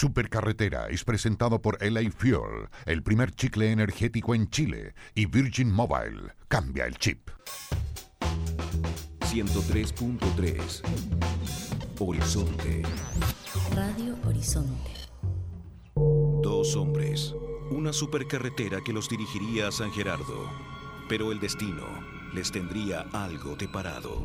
Supercarretera es presentado por LA Fuel, el primer chicle energético en Chile, y Virgin Mobile. Cambia el chip. 103.3 Horizonte. Radio Horizonte. Dos hombres. Una supercarretera que los dirigiría a San Gerardo. Pero el destino les tendría algo deparado.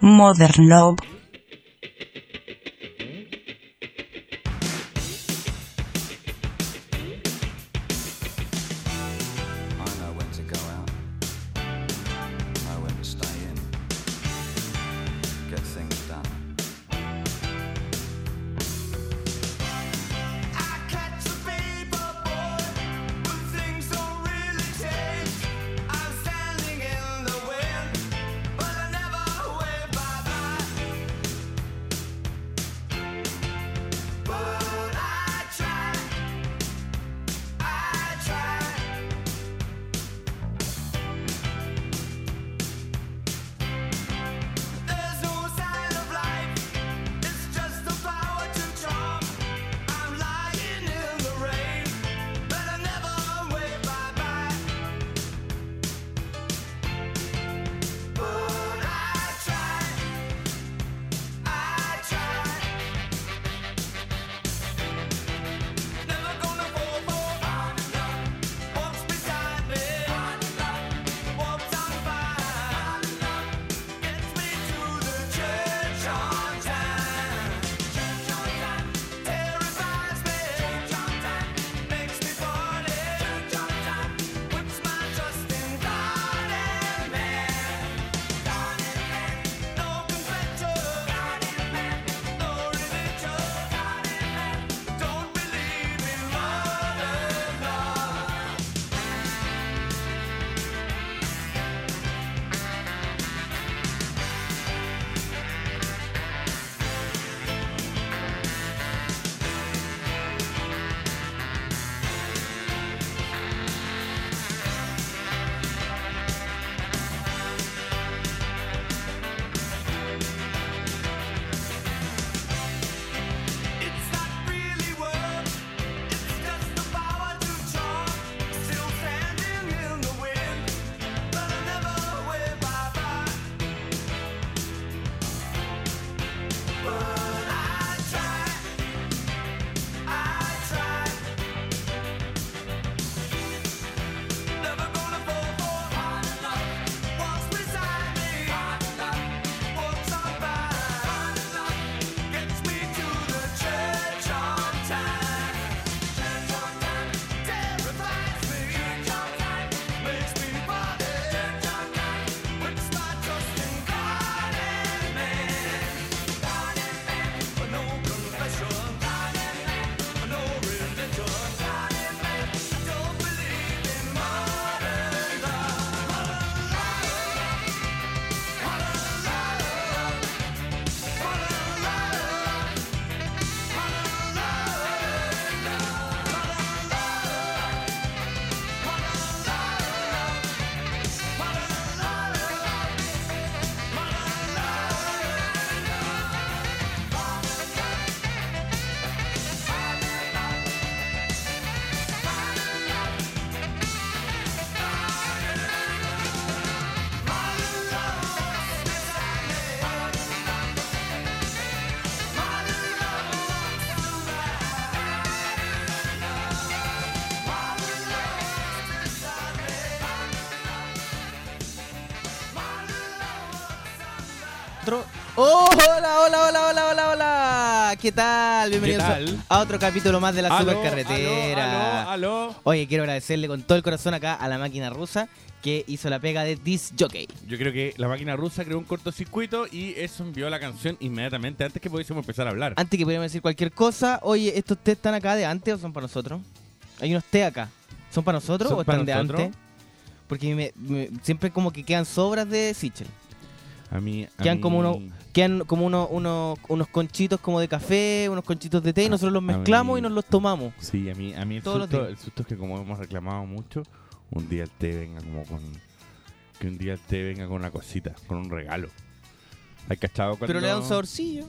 Modern Love. Hola, hola, hola, hola, hola. ¿Qué tal? Bienvenidos a- tal? a otro capítulo más de la Aló, supercarretera. aló, aló. Oye, quiero agradecerle con todo el corazón acá a la máquina rusa que hizo la pega de Disc Jockey. Yo creo que la máquina rusa creó un cortocircuito y eso envió la canción inmediatamente antes que pudiésemos empezar a hablar. Antes que pudiéramos decir cualquier cosa, oye, ¿estos té están acá de antes o son para nosotros? Hay unos té acá. ¿Son para nosotros ¿Son o para están de antes? Porque me- me- siempre como que quedan sobras de Sichel. A mí, a Quedan mí- como unos quedan como uno- uno- unos conchitos como de café, unos conchitos de té y nosotros los mezclamos mí- y nos los tomamos. Sí, a mí, a mí el, Todos susto, días. el susto es que como hemos reclamado mucho, un día el té venga como con... Que un día el té venga con una cosita, con un regalo. ¿Hay cachado cuando... Pero le da un saborcillo.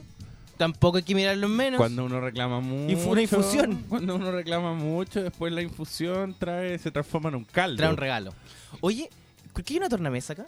Tampoco hay que mirarlo en menos. Cuando uno reclama mucho... fue una infusión. Cuando uno reclama mucho, después la infusión trae se transforma en un caldo. Trae un regalo. Oye, ¿por qué hay una tornamesa acá?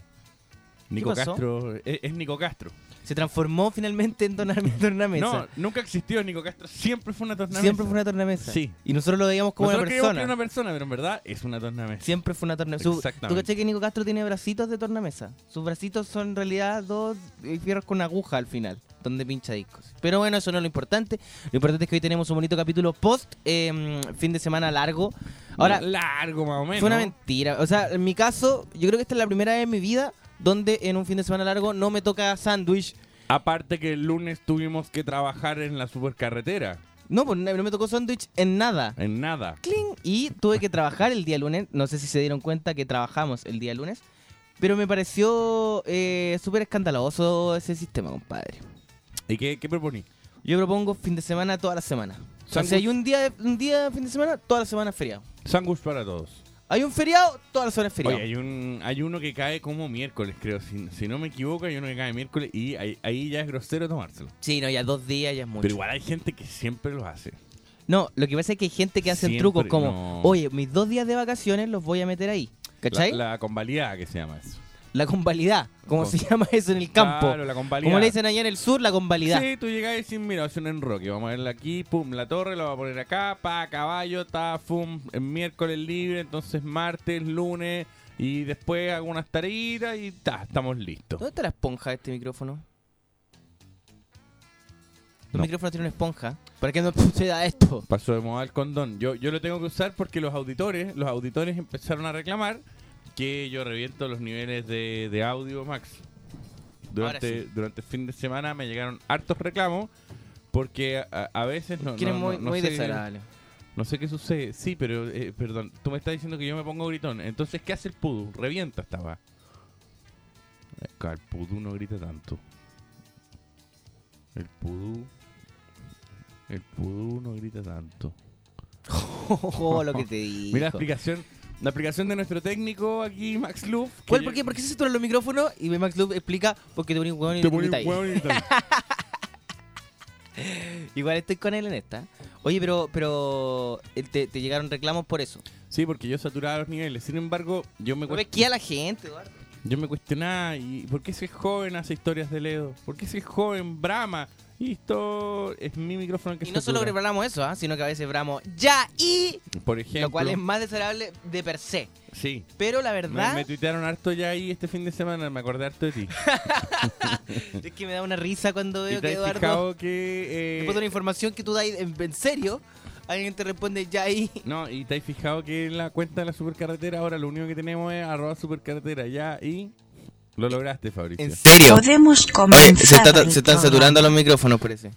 Nico. Castro, es, es Nico Castro. Se transformó finalmente en torna- tornamesa. No, nunca existió Nico Castro, siempre fue una tornamesa. Siempre fue una tornamesa. Sí. Y nosotros lo veíamos como Nosotros una que persona. era una persona, pero en verdad es una tornamesa. Siempre fue una tornamesa. Su- ¿Tú Exactamente. caché que Nico Castro tiene bracitos de tornamesa? Sus bracitos son en realidad dos eh, fierros con aguja al final, donde pincha discos. Pero bueno, eso no es lo importante. Lo importante es que hoy tenemos un bonito capítulo post eh, fin de semana largo. Ahora, largo más o menos. Fue una mentira. O sea, en mi caso, yo creo que esta es la primera vez en mi vida donde en un fin de semana largo no me toca sándwich. Aparte que el lunes tuvimos que trabajar en la supercarretera. No, pues no me tocó sándwich en nada. En nada. Cling. Y tuve que trabajar el día lunes. No sé si se dieron cuenta que trabajamos el día lunes. Pero me pareció eh, súper escandaloso ese sistema, compadre. ¿Y qué, qué proponí? Yo propongo fin de semana toda la semana. O sea, hay un día, un día fin de semana, toda la semana es feriado. Sándwich para todos. Hay un feriado, toda la semana es feriado. Oye, hay, un, hay uno que cae como miércoles, creo. Si, si no me equivoco, hay uno que cae miércoles y ahí, ahí ya es grosero tomárselo. Sí, no, ya dos días ya es mucho. Pero igual hay gente que siempre lo hace. No, lo que pasa es que hay gente que hace Siempre, trucos como, no. oye, mis dos días de vacaciones los voy a meter ahí. ¿Cachai? La, La, que se llama eso. Convalidad, como se llama eso en el campo. Claro, la convalidad. como le dicen allá en el sur, la convalidad. Sí, tú llegas y dices, mira, es un enroque, vamos a verla aquí, pum, la torre, la voy a poner acá, pa, caballo, ta, fum, el miércoles libre, entonces martes, lunes, y después hago unas tareitas y ta, estamos listos. ¿Dónde está la esponja de este micrófono? El No. micrófono tiene una esponja. ¿Para qué no suceda esto? Pasó de moda el condón. Yo, yo lo tengo que usar porque los auditores, los auditores empezaron a reclamar que yo reviento los niveles de, de audio max. Durante, sí. durante el fin de semana me llegaron hartos reclamos porque a, a veces no, no, muy, no- muy sé- desagradable. No sé qué sucede. Sí, pero, eh, perdón, tú me estás diciendo que yo me pongo gritón. Entonces, ¿qué hace el pudu? Revienta esta va. El pudu no grita tanto. El pudu... El pudu no grita tanto. Oh, lo que te digo. Mira la explicación, la explicación de nuestro técnico aquí, Max que ¿Cuál, por, qué, ¿Por qué se saturan los micrófonos? Y Max Loop explica por qué te pones hueón y Te pone un hueón y. Igual estoy con él en esta. Oye, pero pero eh, te, te llegaron reclamos por eso. Sí, porque yo saturaba los niveles. Sin embargo, yo me, No cuest- ves a la gente, Eduardo. Yo me cuestionaba, ¿y por qué ese joven hace historias de Ledo? ¿Por qué ese joven brama? Y esto es mi micrófono que Y no solo satura. preparamos eso, ¿ah? sino que a veces bramos ya y. Por ejemplo, Lo cual es más desagradable de per se. sí. Pero la verdad me tuitearon harto ya ahí este fin de semana, me acordé harto de ti. es que me da una risa cuando ¿Y veo te que Eduardo. que... eh, una información que tú das en, en serio, alguien te responde ya y. No, y te has fijado que en la cuenta de la supercarretera ahora lo único que tenemos es arroba supercarretera ya y... Lo lograste, Fabricio. ¿En serio? Podemos Oye, comenzar. se, está- se están saturando los micrófonos, parece.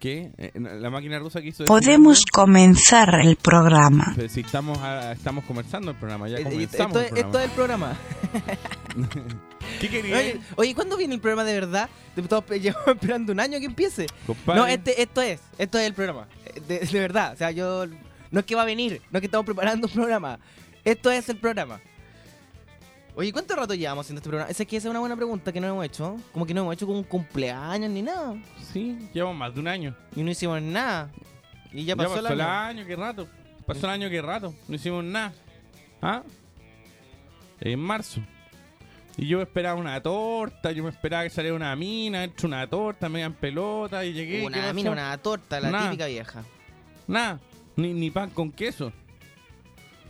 ¿Qué? Eh, La máquina rusa que hizo... Podemos comenzar el programa. Pero si estamos, a- estamos comenzando el programa, ya Eh, comenzamos Esto, el es- programa. esto es el programa. ¿Qué querías? Oye, oye, ¿cuándo viene el programa de verdad? Llevamos esperando un año que empiece. Compadre. No, este, esto es, esto es el programa. De, de verdad, o sea, yo no es que va a venir, no es que estamos preparando un programa. Esto es el programa. Oye, ¿cuánto rato llevamos haciendo este programa? Esa es que esa es una buena pregunta que no hemos hecho. Como que no hemos hecho como un cumpleaños ni nada. Sí, llevamos más de un año. Y no hicimos nada. Y ya pasó, el el año. año, qué rato. Pasó el año, qué rato. No hicimos nada. ¿Ah? En marzo. Y yo esperaba una torta, yo me esperaba que saliera una mina, hecho una torta, me en pelota y llegué. ¿qué Una mina, una torta, la Nada. típica vieja. Nada, ni, ni pan con queso.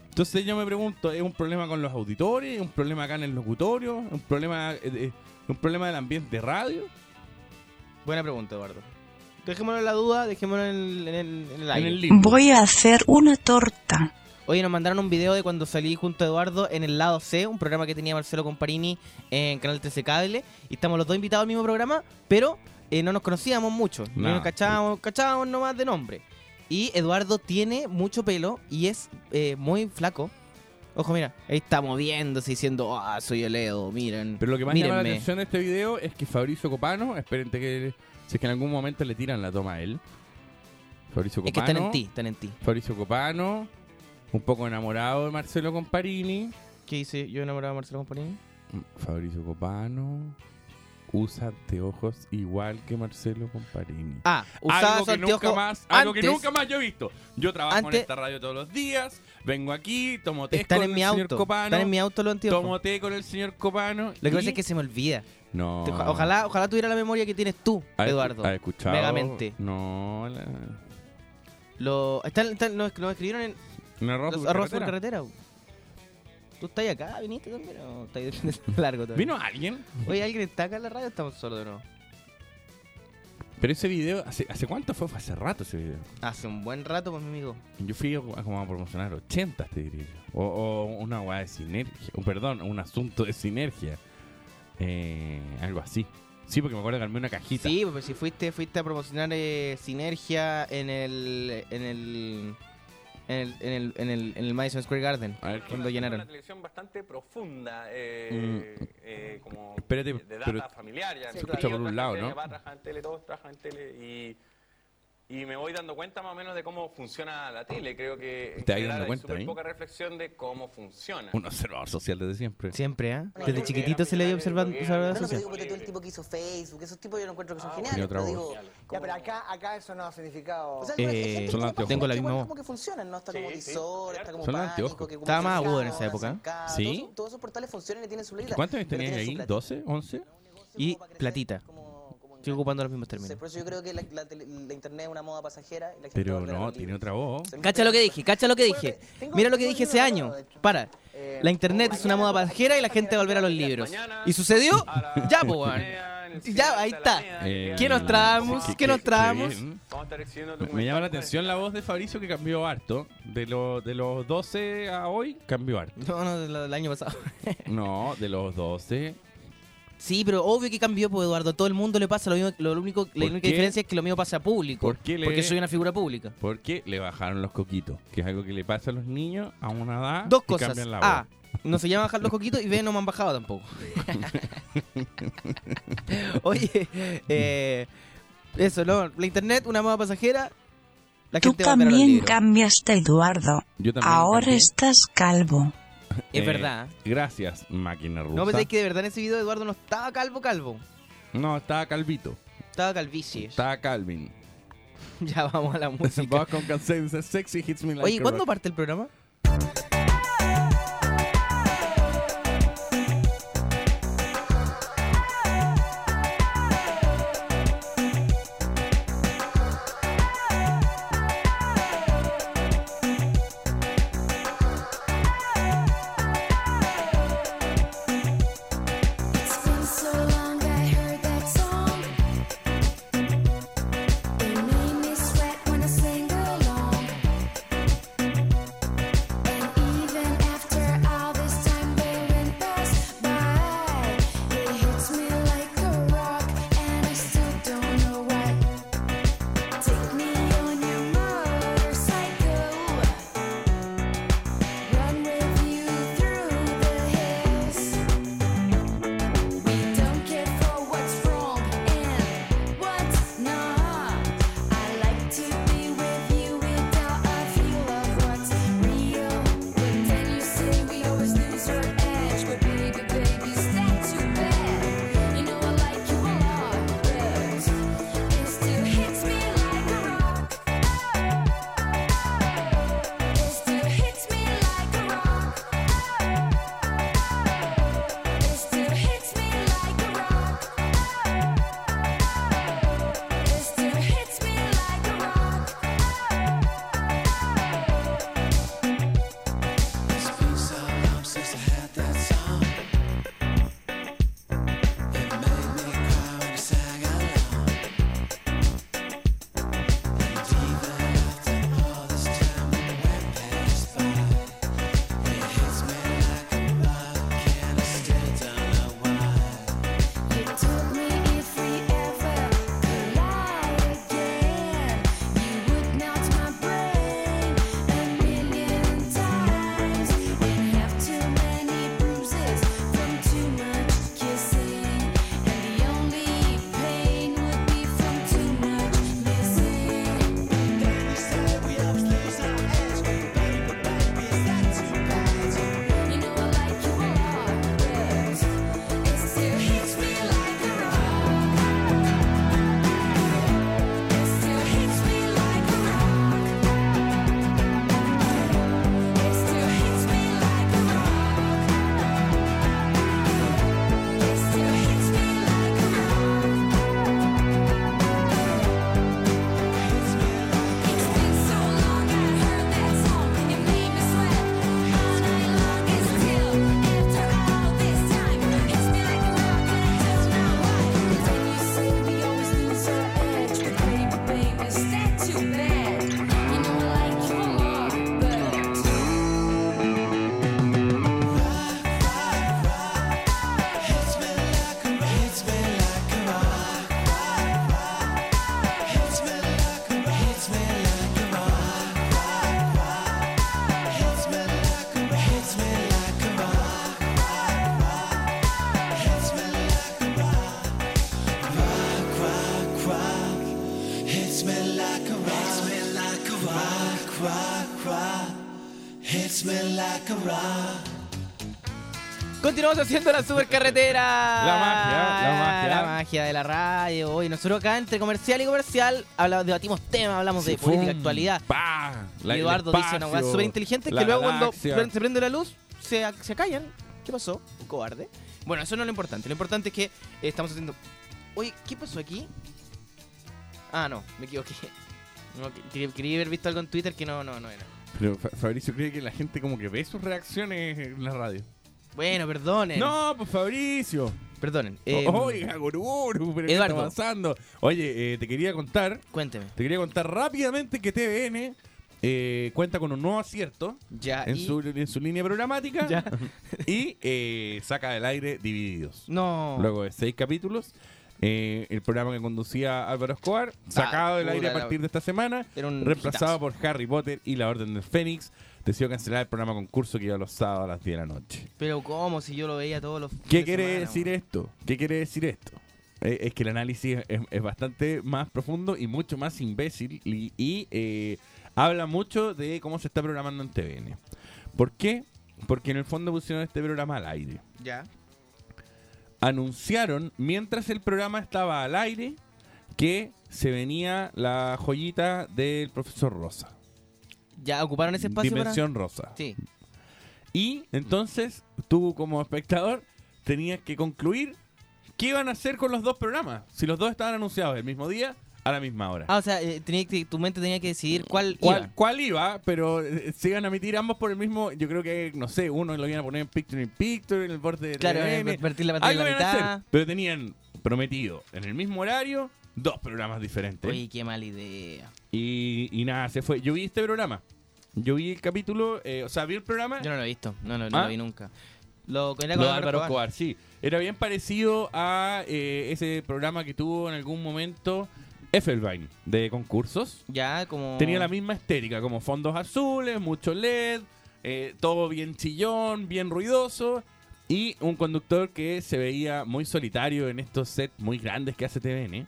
Entonces yo me pregunto, ¿es un problema con los auditores? ¿Es un problema acá en el locutorio? ¿Es un problema, eh, eh, un problema del ambiente de radio? Buena pregunta, Eduardo. Dejémoslo en la duda, dejémoslo en el, en el, en el aire. En el limbo. Voy a hacer una torta. Oye, nos mandaron un video de cuando salí junto a Eduardo en el lado C, un programa que tenía Marcelo Comparini en Canal 13 Cable. Y estamos los dos invitados al mismo programa, pero eh, no nos conocíamos mucho. No No. nos cachábamos, cachábamos nomás de nombre. Y Eduardo tiene mucho pelo y es eh, muy flaco. Ojo, mira, ahí está moviéndose diciendo, ah, soy el Edo, miren. Pero lo que más llama la mírenme". atención de este video es que Fabricio Copano, esperen que si es que en algún momento le tiran la toma a él. Fabricio Es que Copano. están en ti, están en ti. Fabricio Copano, un poco enamorado de Marcelo Comparini. ¿Qué hice yo enamorado de Marcelo Comparini? Fabricio Copano usa anteojos igual que Marcelo Comparini. Ah, usaba algo que nunca más, algo que nunca más yo he visto. Yo trabajo en esta radio todos los días, vengo aquí, tomo té con en el mi señor auto. Copano, Están en mi auto los anteojos. tomo té con el señor Copano. Lo que y- pasa es que se me olvida. no. Oja- Ojalá, ojalá tuviera la memoria que tienes tú, ¿Has Eduardo. ¿Has escuchado? Megamente. No, la... Lo, están, están- nos escribieron en un arroz por arroz por carretera. ¿Tú estás acá? ¿Viniste también o estás largo todavía? ¿Vino alguien? Oye, ¿alguien está acá en la radio estamos solos de nuevo? Pero ese video, ¿hace, ¿hace cuánto fue? Fue hace rato ese video. Hace un buen rato, pues, mi amigo. Yo fui a, como a promocionar 80, te diría yo. O, o una weá de sinergia. O, perdón, un asunto de sinergia. Eh, algo así. Sí, porque me acuerdo que armé una cajita. Sí, pues si fuiste, fuiste a promocionar eh, Sinergia en el, en el, en el, en el, en el, en el Madison Square Garden. A ver, ¿qué- Cuando llenaron. Una televisión bastante profunda, eh, Mm. eh, como Espérate, de data pero familiar. Ya se escucha por un lado, ¿no? tele, Mi papá trabaja en tele, todos trabajan en tele y, y me voy dando cuenta más o menos de cómo funciona la tele. Creo que en Te vas general dando hay cuenta súper ahí. poca reflexión de cómo funciona. Un observador social desde siempre. Siempre, ¿ah? Desde chiquitito se le dio observando observador No, no, pero social. digo porque tú el tipo que hizo Facebook, esos tipos yo no encuentro que son geniales. otra Pero voz. digo, Ya, como- pero acá, acá eso no ha significado. O sea, Eh, gente que son anteojos. Tengo la misma como que funcionan, ¿no? Está Sí, como sí. visor, está como Son pánico, anteojos. que como Estaba más agudo en esa época. ¿Sí? Todos, esos- todos esos portales funcionan y tienen su letra. ¿Cuántos años pero tenías tienen su ahí? platita. ¿12? ¿11? Y platita. Como Estoy ocupando los mismos términos. por eso yo creo que la, la tele- la internet es una moda pasajera. Y la gente Pero no, tiene otra voz. Cacha lo que dije, cacha lo que dije. Mira lo que dije ese año. Para. Eh, La internet es una moda pasajera y la gente va a volver a los libros. ¿Y sucedió? Ya, pues, weón. Ya, ahí está. Eh, ¿Qué nos traemos? qué- ¿Qué nos traemos? bien. Vamos a estar exhibiendo Me- Me llama la atención la voz de Fabricio que cambió harto. De, lo- de los 12 a hoy, cambió harto. No, no, del del año pasado. No, de los 12. Sí, pero obvio que cambió, pues Eduardo. A todo el mundo le pasa lo mismo. Lo único, la ¿Por única qué? diferencia es que lo mío pasa a público. ¿Por qué le- Porque soy una figura pública. Porque le bajaron los coquitos. Que es algo que le pasa a los niños a una edad. Dos y cosas. cambian la A, no se llama bajar los coquitos y B, no me han bajado tampoco. Oye, eh, eso, ¿no? La internet, una moda pasajera. La Tú gente también cambiaste, Eduardo. Yo también Ahora cambié. estás calvo. Es Eh, verdad. Gracias, máquina rusa. No, pero es que de verdad en ese video Eduardo no estaba calvo, calvo. No, estaba Calvito. Estaba calvicie. Estaba Calvin. Ya vamos a la música. Vamos con canciones sexy hits me like Oye, ¿cuándo parte el programa? Continuamos haciendo la supercarretera. La magia, la magia. La magia de la radio. Hoy nosotros acá entre comercial y comercial hablamos, debatimos temas, hablamos de política, Fum, actualidad. pa, la- Eduardo dice una weá súper inteligente que luego cuando galaxia. se prende la luz se, se callan. ¿Qué pasó? Un cobarde. Bueno, eso no es lo importante. Lo importante es que eh, estamos haciendo. Oye, ¿qué pasó aquí? Ah, no, me equivoqué. No, que- quería, quería haber visto algo en Twitter que no, no, no era. Pero Fa- Fabricio cree que la gente como que ve sus reacciones en la radio. Bueno, perdonen. No, pues Fabricio. Perdonen. Eh, Oiga, gurú, pero ¿qué Eduardo. está pasando? Oye, eh, te quería contar, Cuénteme. te quería contar rápidamente que TVN eh, cuenta con un nuevo acierto Ya, en y- su, en su línea programática Ya. y eh, saca del aire Divididos. No. Luego de seis capítulos, eh, el programa que conducía Álvaro Escobar, sacado del puta aire a partir de esta semana, reemplazado por Harry Potter y la Orden del Fénix, decidió cancelar el programa concurso que iba los sábados a las 10 de la noche. Pero ¿cómo? Si yo lo veía todos los ¿Qué quiere semana, decir esto? ¿Qué quiere decir esto? Eh, es que el análisis es, es bastante más profundo y mucho más imbécil y, y, eh, habla mucho de cómo se está programando en TVN. ¿Por qué? Porque en el fondo pusieron este programa al aire. Ya. Anunciaron, mientras el programa estaba al aire, que se venía la joyita del profesor Rosa. Ya ocuparon ese espacio Dimensión Rosa. Sí. Y entonces tú como espectador tenías que concluir qué iban a hacer con los dos programas. Si los dos estaban anunciados el mismo día, a la misma hora. Ah, o sea, eh, tenía que- tu mente tenía que decidir cuál, ¿Cuál, iba. cuál iba? Pero eh, se iban a emitir ambos por el mismo. Yo creo que, no sé, uno lo iban a poner en Picture in Picture, en el borde de Claro, TVN. eh, partir la pantalla Algo a la iban a mitad. hacer, pero tenían prometido en el mismo horario dos programas diferentes. Oye, qué mala idea. Y, y nada, se fue. Yo vi este programa. Yo vi el capítulo, eh, o sea, vi el programa. Yo no lo he visto, no, no, no ¿Ah? lo vi nunca. Lo, era Lo con de Álvaro Escobar, sí. Era bien parecido a eh, ese programa que tuvo en algún momento Effelbein de concursos. Ya, como... Tenía la misma estética, como fondos azules, mucho LED, eh, todo bien chillón, bien ruidoso. Y un conductor que se veía muy solitario en estos sets muy grandes que hace TVN.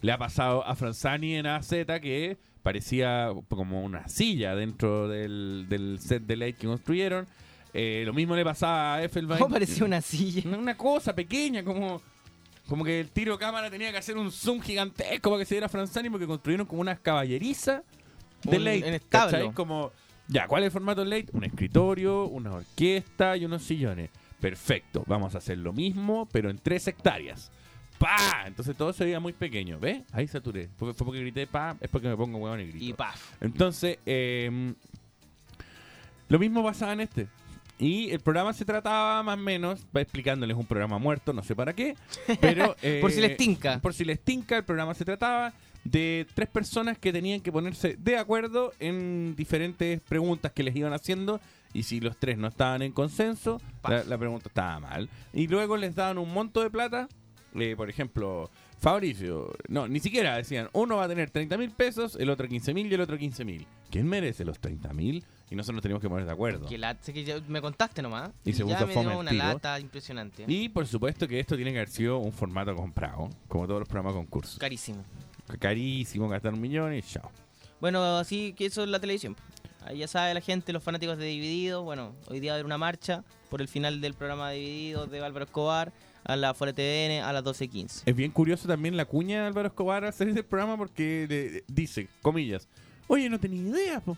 Le ha pasado a Franzani en AZ que parecía como una silla dentro del, del set de LED que construyeron. Eh, lo mismo le pasaba a Effelbein. ¿Cómo parecía una silla? Una cosa pequeña, como, como que el tiro cámara tenía que hacer un zoom gigantesco para que se diera Franzani porque construyeron como unas caballerizas de Un- late. en establo. Como, ya, ¿cuál es el formato late? Un escritorio, una orquesta y unos sillones. Perfecto, vamos a hacer lo mismo, pero en tres hectáreas. ¡Pa! Entonces todo se veía muy pequeño, ¿ves? Ahí saturé. Fue, fue porque grité pa, es porque me pongo huevón y grito. Y paf. Entonces, eh, lo mismo pasaba en este. Y el programa se trataba más o menos, va explicándoles un programa muerto, no sé para qué, pero... eh, Por si les tinca. Por si les tinca, el programa se trataba de tres personas que tenían que ponerse de acuerdo en diferentes preguntas que les iban haciendo y si los tres no estaban en consenso, la, la pregunta estaba mal. Y luego les daban un monto de plata, eh, por ejemplo, Fabricio, no, ni siquiera decían, uno va a tener 30 mil pesos, el otro 15 mil y el otro 15 mil. ¿Quién merece los 30 mil? Y nosotros nos teníamos que poner de acuerdo. Que la- sé que ya me contaste nomás. Y se ya me dio una tiro. lata impresionante. Y por supuesto que esto tiene que haber sido un formato comprado, como todos los programas de concurso. Carísimo. Carísimo, gastar un millón y chao. Bueno, así que eso es la televisión. Ahí ya sabe la gente, los fanáticos de Divididos. Bueno, hoy día va a haber una marcha por el final del programa de Divididos de Álvaro Escobar a la Fuera TVN a las 12.15. Es bien curioso también la cuña de Álvaro Escobar al salir del programa porque le- dice, comillas, oye, no tenía idea, po.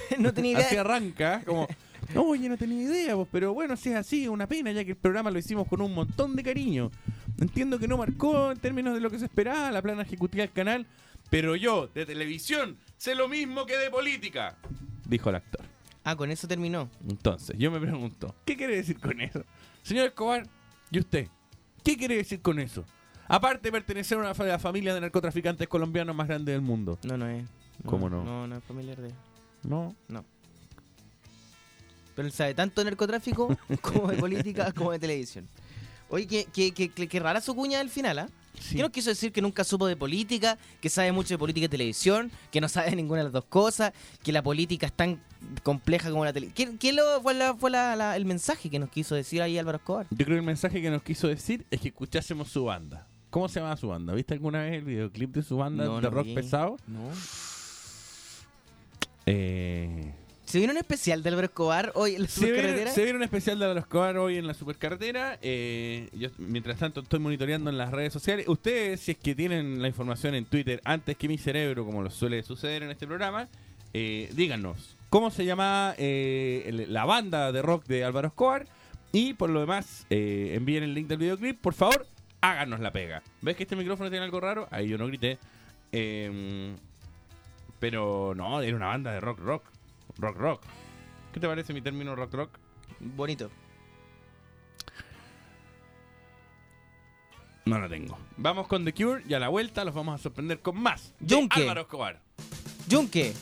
no tenía idea. Así arranca, como, no, oye, no tenía idea, pues, pero bueno, si es así, es una pena, ya que el programa lo hicimos con un montón de cariño. Entiendo que no marcó en términos de lo que se esperaba la plana ejecutiva del canal, pero yo, de televisión, sé lo mismo que de política, dijo el actor. Ah, con eso terminó. Entonces, yo me pregunto, ¿qué quiere decir con eso? Señor Escobar, ¿y usted? ¿Qué quiere decir con eso? Aparte de pertenecer a una de la familia de narcotraficantes colombianos más grande del mundo. No, no es. ¿Cómo no? No, no es familiar de. No. No. Pero él sabe tanto de narcotráfico como de política como de televisión. Oye, qué, qué, qué- qué rara su cuña del final, ¿ah? Sí. ¿Qué nos quiso decir que nunca supo de política, que sabe mucho de política y televisión, que no sabe ninguna de las dos cosas, que la política es tan compleja como la televisión? ¿Qué, qué lo, fue, la- fue la- la- el mensaje que nos quiso decir ahí Álvaro Escobar? Yo creo que el mensaje que nos quiso decir es que escuchásemos su banda. ¿Cómo se llama su banda? ¿Viste alguna vez el videoclip de su banda No, de no rock vi. pesado? No. Eh, ¿Se viene un especial de Álvaro Escobar hoy en la se, viene, supercarretera? se viene un especial de Álvaro Escobar hoy en la supercarretera. Eh, yo, mientras tanto, estoy monitoreando en las redes sociales. Ustedes, si es que tienen la información en Twitter antes que mi cerebro, como lo suele suceder en este programa, eh, díganos cómo se llama eh, la banda de rock de Álvaro Escobar. Y por lo demás, envíen el link del videoclip. Por favor, háganos la pega. ¿Ves que este micrófono tiene algo raro? Ahí yo no grité. Eh, pero no, era una banda de rock, rock. Rock, rock. ¿Qué te parece mi término rock, rock? Bonito. No la tengo. Vamos con The Cure y a la vuelta los vamos a sorprender con más. Yunque. Álvaro Escobar. Yunque.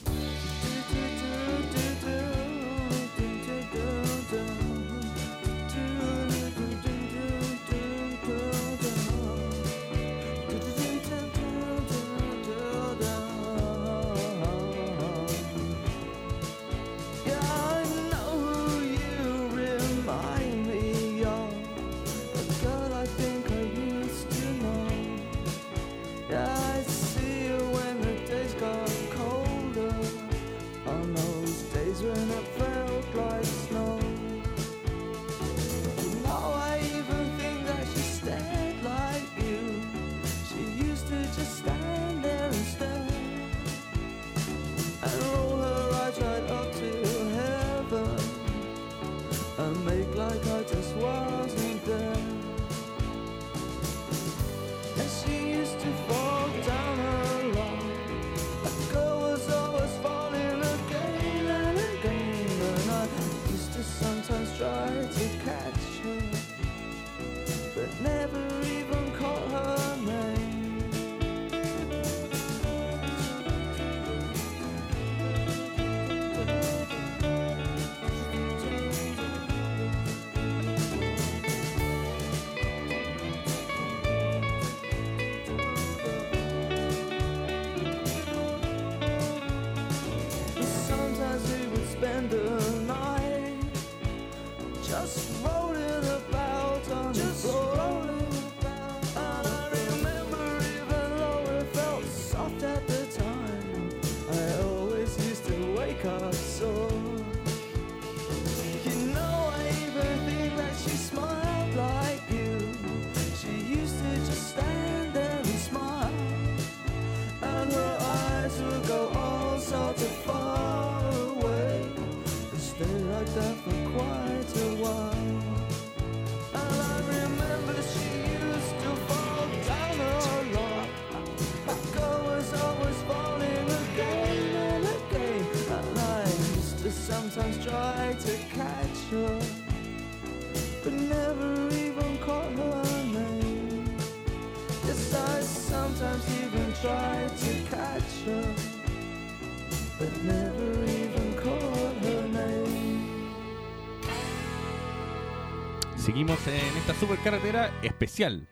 Seguimos en esta supercarretera especial.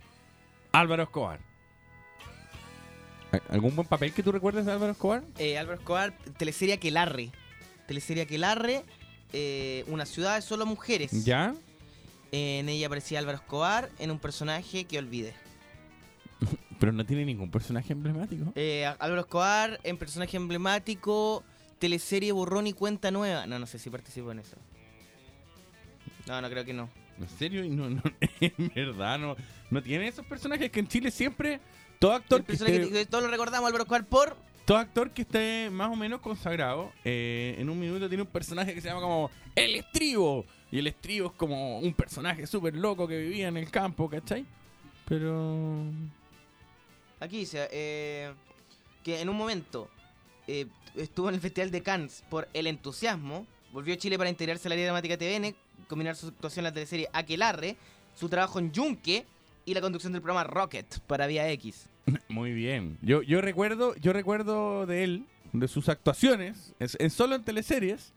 Álvaro Escobar. ¿Al- ¿Algún buen papel que tú recuerdes de Álvaro Escobar? Eh, Álvaro Escobar, teleserie Aquelarre. Teleserie Aquelarre, eh, una ciudad de solo mujeres. ¿Ya? En ella aparecía Álvaro Escobar en un personaje que olvidé. Pero no tiene ningún personaje emblemático. Eh, Álvaro Escobar en personaje emblemático, teleserie Borrón y Cuenta Nueva. No, no sé si participo en eso. No, no creo que no. ¿En serio? Y No, no, en verdad, no, no tiene esos personajes que en Chile siempre. Todo actor, que esté, que todos lo recordamos, Álvaro Escobar, por... todo actor que esté más o menos consagrado, eh, en un minuto tiene un personaje que se llama como El Estribo. Y el Estribo es como un personaje súper loco que vivía en el campo, ¿cachai? Pero. Aquí dice eh, que en un momento eh, estuvo en el Festival de Cannes por el entusiasmo, volvió a Chile para integrarse a la área dramática TVN, combinar su actuación en la teleserie Aquelarre, su trabajo en Yunque y la conducción del programa Rocket para Vía X. Muy bien. Yo, yo recuerdo, yo recuerdo de él, de sus actuaciones, es, solo en teleseries,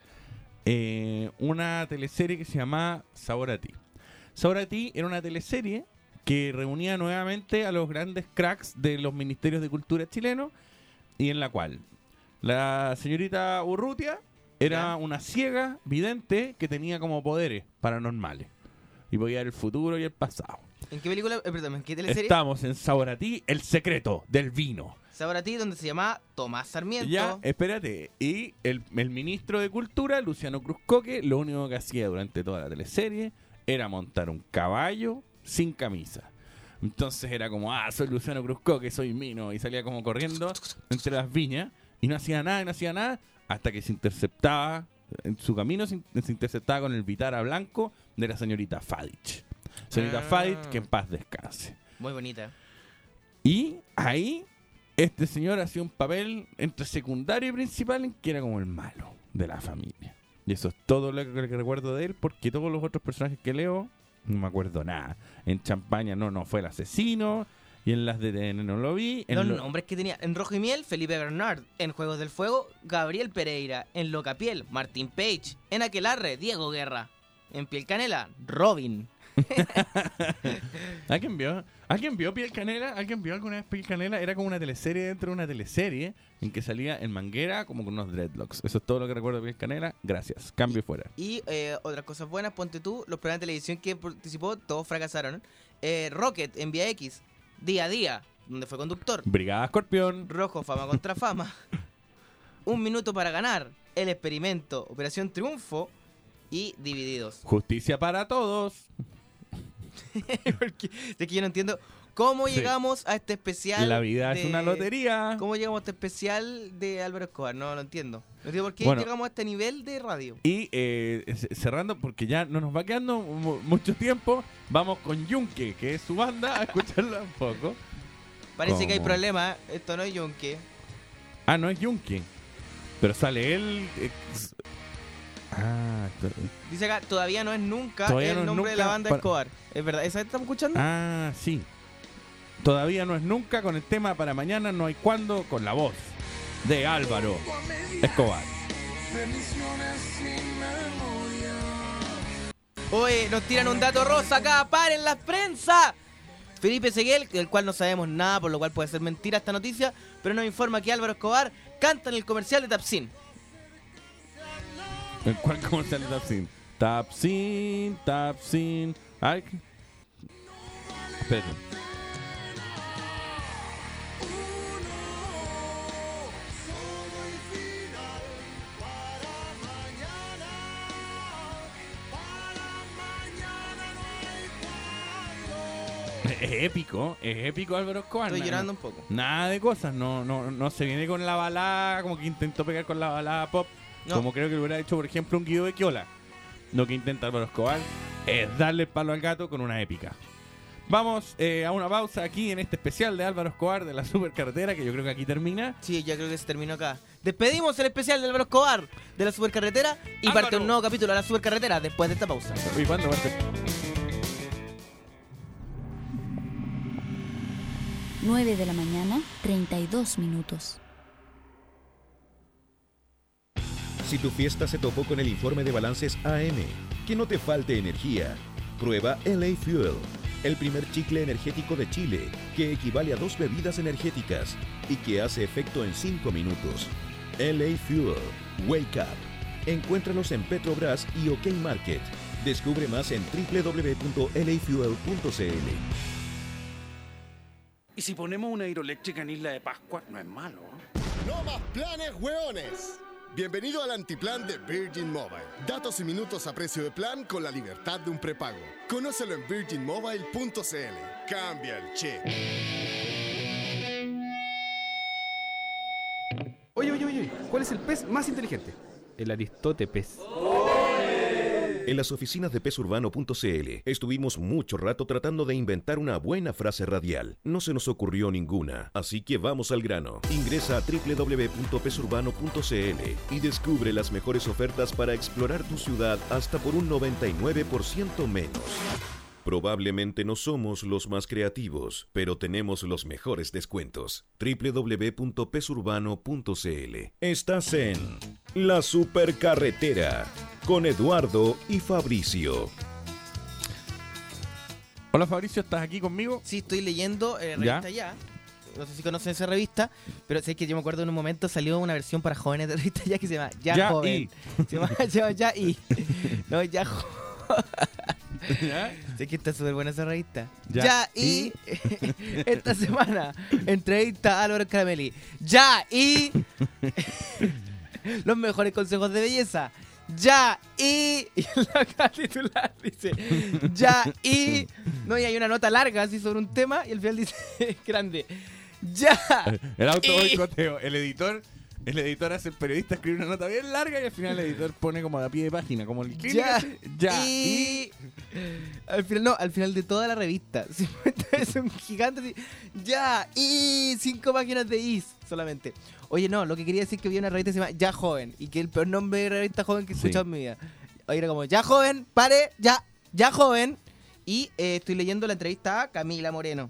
eh, una teleserie que se llama Sabor a ti. Sabor a ti era una teleserie que reunía nuevamente a los grandes cracks de los ministerios de cultura chilenos y en la cual la señorita Urrutia era una ciega vidente que tenía como poderes paranormales y podía ver el futuro y el pasado. ¿En qué película? eh, perdón, ¿en qué teleserie? Estamos en Sabor a ti, el secreto del vino. Sabor a ti, donde se llamaba Tomás Sarmiento. Ya, espérate. Y el, el ministro de Cultura, Luciano Cruzcoque, lo único que hacía durante toda la teleserie era montar un caballo sin camisa. Entonces era como, ah, soy Luciano Cruzcoque, soy Mino. Y salía como corriendo entre las viñas y no hacía nada, y no hacía nada, hasta que se interceptaba, en su camino se, in- se interceptaba con el Vitara blanco de la señorita Fadich. Señorita Ah. Fadich, que en paz descanse. Muy bonita. Y ahí, este señor hacía un papel entre secundario y principal, en que era como el malo de la familia. Y eso es todo lo que recuerdo de él, porque todos los otros personajes que leo, no me acuerdo nada. En Champaña no, no fue el asesino, y en las de TN no lo vi. En Los lo- nombres que tenía. En Rojo y Miel, Felipe Bernard. En Juegos del Fuego, Gabriel Pereira. En Locapiel, Martín Page. En Aquelarre, Diego Guerra. En Piel Canela, Robin. ¿Alguien vio? ¿Alguien vio Piel Canela? ¿Alguien vio alguna vez Piel Canela? Era como una teleserie dentro de una teleserie en que salía en manguera como con unos dreadlocks. Eso es todo lo que recuerdo de Piel Canela. Gracias. Cambio fuera. Y eh, otras cosas buenas, ponte tú, los programas de televisión que participó, todos fracasaron. Eh, Rocket, en Vía X, Día a Día, donde fue conductor. Brigada Escorpión. Rojo, Fama contra Fama. Un minuto para ganar. El experimento, Operación Triunfo y Divididos. Justicia para todos. Porque es que yo no entiendo cómo Sí. llegamos a este especial. La vida es de- una lotería. ¿Cómo llegamos a este especial de Álvaro Escobar? No lo entiendo. No entiendo por qué Bueno. llegamos a este nivel de radio. Y eh, cerrando, porque ya no nos va quedando mu- mucho tiempo, vamos con Yunque, que es su banda, a escucharla un poco. Parece que hay ¿Cómo? problemas. Esto no es Yunque. Ah, no es Yunque. Pero sale él. ex- Ah, Dice acá, todavía no es nunca el no es nombre de la banda para- Escobar. ¿Es verdad? ¿Esa estamos escuchando? ah, sí. Todavía no es nunca con el tema para mañana, no hay cuándo, con la voz de Álvaro Escobar. Oye, nos tiran un dato rosa acá, paren la prensa. Felipe Seguel, del cual no sabemos nada, por lo cual puede ser mentira esta noticia, pero nos informa que Álvaro Escobar canta en el comercial de Tapsin. ¿En cuál comercial de Tapsin? Tapsin, Tapsin. Ay. Espérate. Es épico, es épico Álvaro Escobar. Estoy llorando un poco. Nada de cosas, no, no, no se viene con la balada, como que intentó pegar con la balada pop, No. como creo que lo hubiera hecho, por ejemplo, un Guido de Quiola. Lo que intenta Álvaro Escobar es darle el palo al gato con una épica. Vamos eh, a una pausa aquí en este especial de Álvaro Escobar de la supercarretera, que yo creo que aquí termina. Sí, ya creo que se terminó acá. Despedimos el especial de Álvaro Escobar de la supercarretera y parte Álvaro. un nuevo capítulo de la supercarretera después de esta pausa. ¿Y cuándo parte? 9 de la mañana, 32 minutos. Si tu fiesta se topó con el informe de balances AM, que no te falte energía. Prueba LA Fuel, el primer chicle energético de Chile, que equivale a dos bebidas energéticas y que hace efecto en 5 minutos. LA Fuel, Wake Up. Encuéntralos en Petrobras y OK Market. Descubre más en www.lafuel.cl. Y si ponemos una hidroeléctrica en Isla de Pascua, no es malo. ¿eh? No más planes, hueones. Bienvenido al antiplan de Virgin Mobile. Datos y minutos a precio de plan con la libertad de un prepago. Conócelo en virginmobile.cl. Cambia el chip. Oye, oye, oye, ¿cuál es el pez más inteligente? El Aristóteles. En las oficinas de pesurbano.cl estuvimos mucho rato tratando de inventar una buena frase radial. No se nos ocurrió ninguna, así que vamos al grano. Ingresa a www.pesurbano.cl y descubre las mejores ofertas para explorar tu ciudad hasta por un 99% menos. Probablemente no somos los más creativos, pero tenemos los mejores descuentos. www.pesurbano.cl Estás en La Supercarretera con Eduardo y Fabricio. Hola Fabricio, ¿estás aquí conmigo? Sí, estoy leyendo eh, revista ya. No sé si conocen esa revista, pero sé que yo me acuerdo en un momento salió una versión para jóvenes de revista ya que se llama Ya, Ya Joven. y. Se llama, se llama Ya y. No, Ya Jo- ¿Ya? Sé que está súper buena esa revista. Ya, Ya, y, esta semana, entrevista a Álvaro Caramelli. Ya, y los mejores consejos de belleza. Ya, y, y la titular dice, ya, y, no, y hay una nota larga así sobre un tema y al final dice, grande, ya, El auto boicoteo. El editor, el editor hace el periodista escribe una nota bien larga y al final el editor pone como a pie de página, como el ya, ya. y, al final, no, al final de toda la revista, 50 es un gigante así, ya, y, cinco páginas de is solamente. Oye, no, lo que quería decir es que había una revista que se llama Ya Joven y que el peor nombre de revista joven que he Sí. escuchado en mi vida. Oye, era como, ya joven, pare, ya, ya joven. Y eh, estoy leyendo la entrevista a Camila Moreno.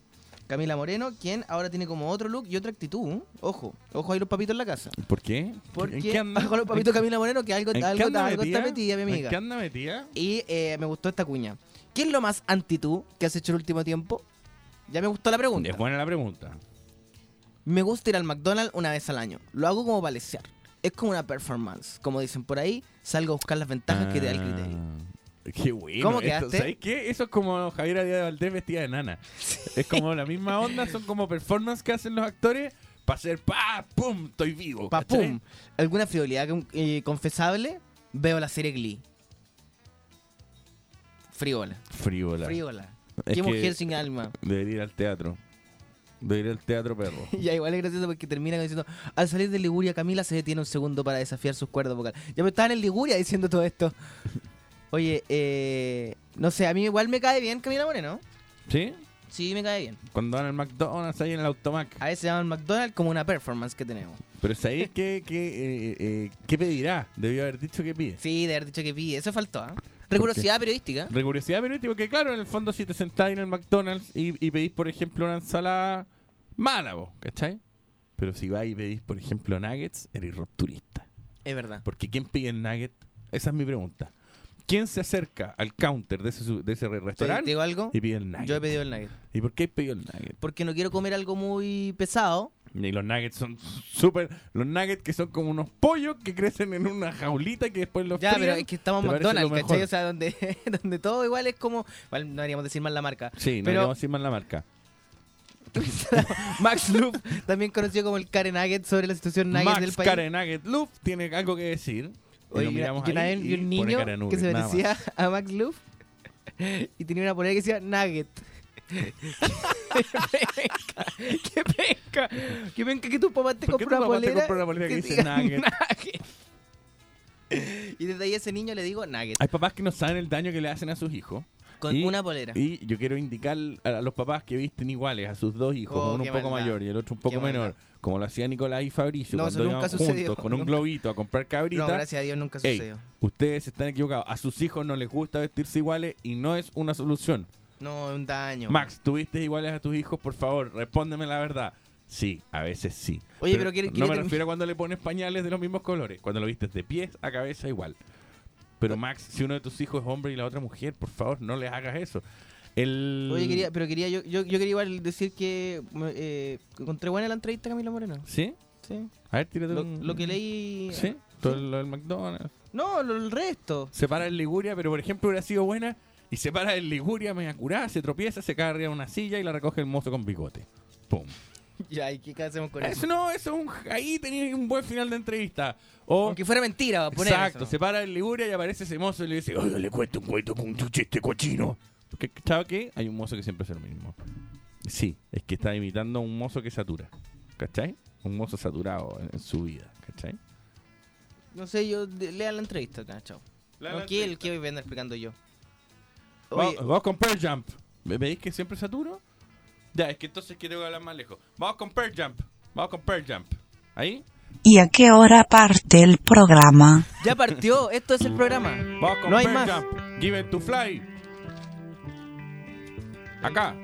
Camila Moreno, quien ahora tiene como otro look y otra actitud. ¿eh? Ojo, ojo ahí los papitos en la casa. ¿Por qué? Porque ¿En qué anda? con los papitos Camila Moreno que algo, ¿En algo, anda algo está metida? mi ¿En amiga. qué anda metida? Y eh, me gustó esta cuña. ¿Qué es lo más anti-tú que has hecho el último tiempo? Ya me gustó la pregunta. Es buena la pregunta. Me gusta ir al McDonald's una vez al año. Lo hago como para lesear. Es como una performance. Como dicen por ahí, salgo a buscar las ventajas que te da el criterio. Qué bueno. ¿Cómo esto? ¿Sabes qué? Eso es como Javier Díaz de Valdés vestida de nana. Es como la misma onda, son como performance que hacen los actores para hacer pa, pum, estoy vivo. Pa' ¿cachai? pum. ¿Alguna frivolidad eh, confesable? Veo la serie Glee. Frívola. Frívola. Frívola. Es Qué mujer sin alma. Debería ir al teatro. Debería ir al teatro, perro. Ya igual es gracioso porque termina diciendo, al salir de Liguria Camila se detiene un segundo para desafiar sus cuerdas vocales. Ya me estaban en Liguria diciendo todo esto. Oye, eh, no sé, a mí igual me cae bien Camila Moreno. ¿Sí? Sí, me cae bien. Cuando van al McDonald's ahí en el Automac. A veces se llama el McDonald's como una performance que tenemos. Pero ¿sabéis qué, qué, eh, eh, qué pedirá? Debió haber dicho que pide. Sí, de haber dicho que pide. Eso faltó, ¿ah? Rigurosidad periodística. Rigurosidad periodística, porque claro, en el fondo si te sentáis en el McDonald's y, y pedís, por ejemplo, una ensalada mala, vos, ¿cachai? Pero si vais y pedís, por ejemplo, nuggets, eres rupturista. Es verdad. Porque ¿quién pide el nugget? Esa es mi pregunta. ¿Quién se acerca al counter de ese, de ese re- restaurante ¿Te digo algo? y pide el nugget? Yo he pedido el nugget. ¿Y por qué he pedido el nugget? Porque no quiero comer algo muy pesado. Y los nuggets son súper... Los nuggets que son como unos pollos que crecen en una jaulita y que después los Ya, fríen, pero es que estamos en ¿te parece lo McDonald's, ¿cachai? O sea, donde, donde todo igual es como... No deberíamos decir mal la marca. Sí, no pero deberíamos decir mal la marca. Max Loop, también conocido como el Karen Nugget sobre la situación Nugget Max del país. Karen Nugget Loop tiene algo que decir. Y Oye, yo ahí vi un niño que se parecía a Max Loop y tenía una polera que decía Nugget. ¡Qué penca! ¡Qué penca! ¡Qué penca que tu papá te ¿Por qué compró una te polera, una polera que dice diga Nugget? Nugget? Y desde ahí a ese niño le digo Nugget. Hay papás que no saben el daño que le hacen a sus hijos. Con Y- una polera. Y yo quiero indicar a los papás que visten iguales a sus dos hijos, Oh, uno un poco maldad. mayor y el otro un poco Qué menor, maldad. como lo hacía Nicolás y Fabricio No, cuando iban sucedió, juntos con un globito a comprar cabritas. No, gracias a Dios nunca Ey, sucedió. ustedes están equivocados. A sus hijos no les gusta vestirse iguales y no es una solución. No, es un daño. Max, ¿tú vistes iguales a tus hijos? Por favor, respóndeme la verdad. Sí, a veces sí. Oye, pero quiere- no quiere me refiero a cuando le pones pañales de los mismos colores. Cuando lo vistes de pies a cabeza igual. Pero Max, si uno de tus hijos es hombre y la otra mujer, por favor, no les hagas eso. El... Oye, quería, pero quería yo, yo, yo quería igual decir que eh, encontré buena la entrevista a Camila Moreno. ¿Sí? Sí. A ver, tírate Lo, un- lo que leí. ¿Sí? Todo lo del McDonald's. No, lo, el resto. Se para en Liguria, pero por ejemplo hubiera sido buena y se para en Liguria, media curada, se tropieza, se cae arriba de una silla y la recoge el mozo con bigote. Pum. Ya, ¿y qué hacemos con Eso eso? no, eso es un, ahí tenía un buen final de entrevista. O, Aunque fuera mentira, poner Exacto, eso. se para en Liguria y aparece ese mozo y le dice, oiga, le cuento un cuento con un chiste cochino. Porque, ¿Sabe qué? Hay un mozo que siempre hace lo mismo. Sí, es que está imitando a un mozo que satura. ¿Cachai? Un mozo saturado en, en su vida. ¿Cachai? No sé, yo de- lea la entrevista, chao. Lea No, la ¿qué, el que voy a andar explicando yo? Oye, vamos con Pearl Jump. ¿Me veis que siempre saturo? Ya, es que entonces quiero hablar más lejos. Vamos con Pearl Jump. Vamos con Pearl Jump. ¿Ahí? ¿Y a qué hora parte el programa? ya partió, esto es el programa. Vamos con No hay Pearl más. Jump. Give it to fly. Acá,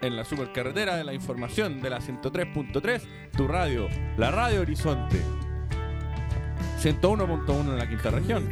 en la supercarretera de la información de la 103.3, tu radio, la Radio Horizonte. 101.1 en la quinta región.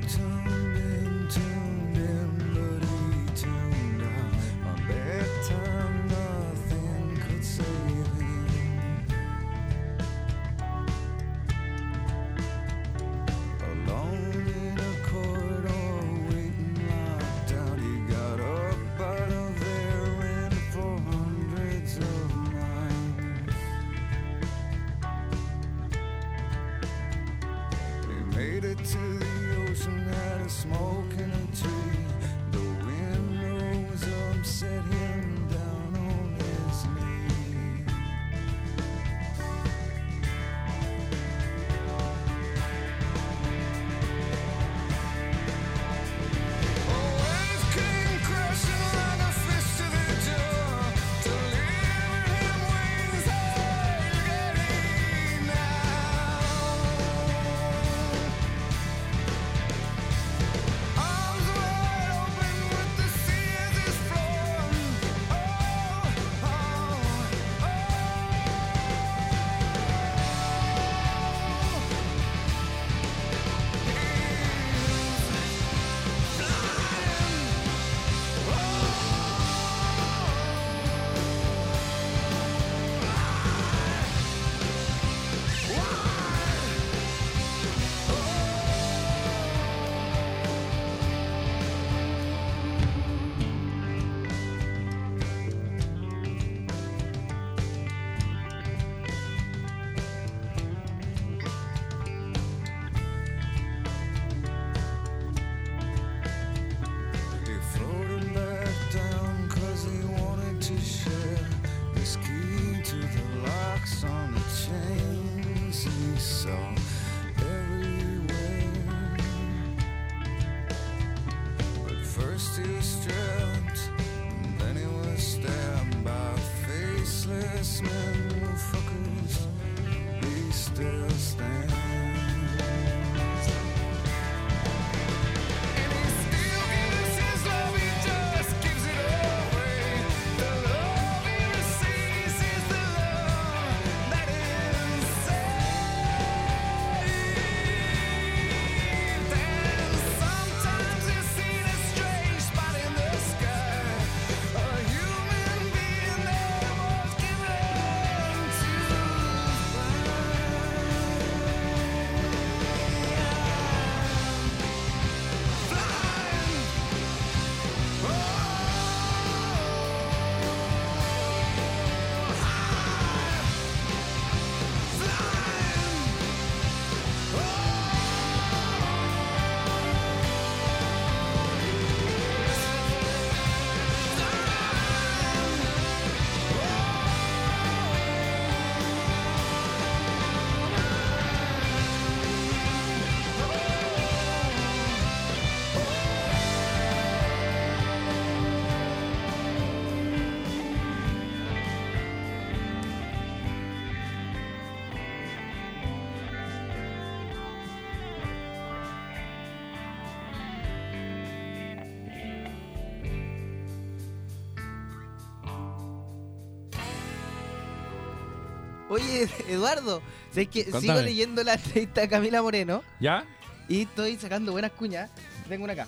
Oye, Eduardo, ¿sabes que sigo leyendo la entrevista de Camila Moreno ¿Ya? y estoy sacando buenas cuñas. Tengo una acá.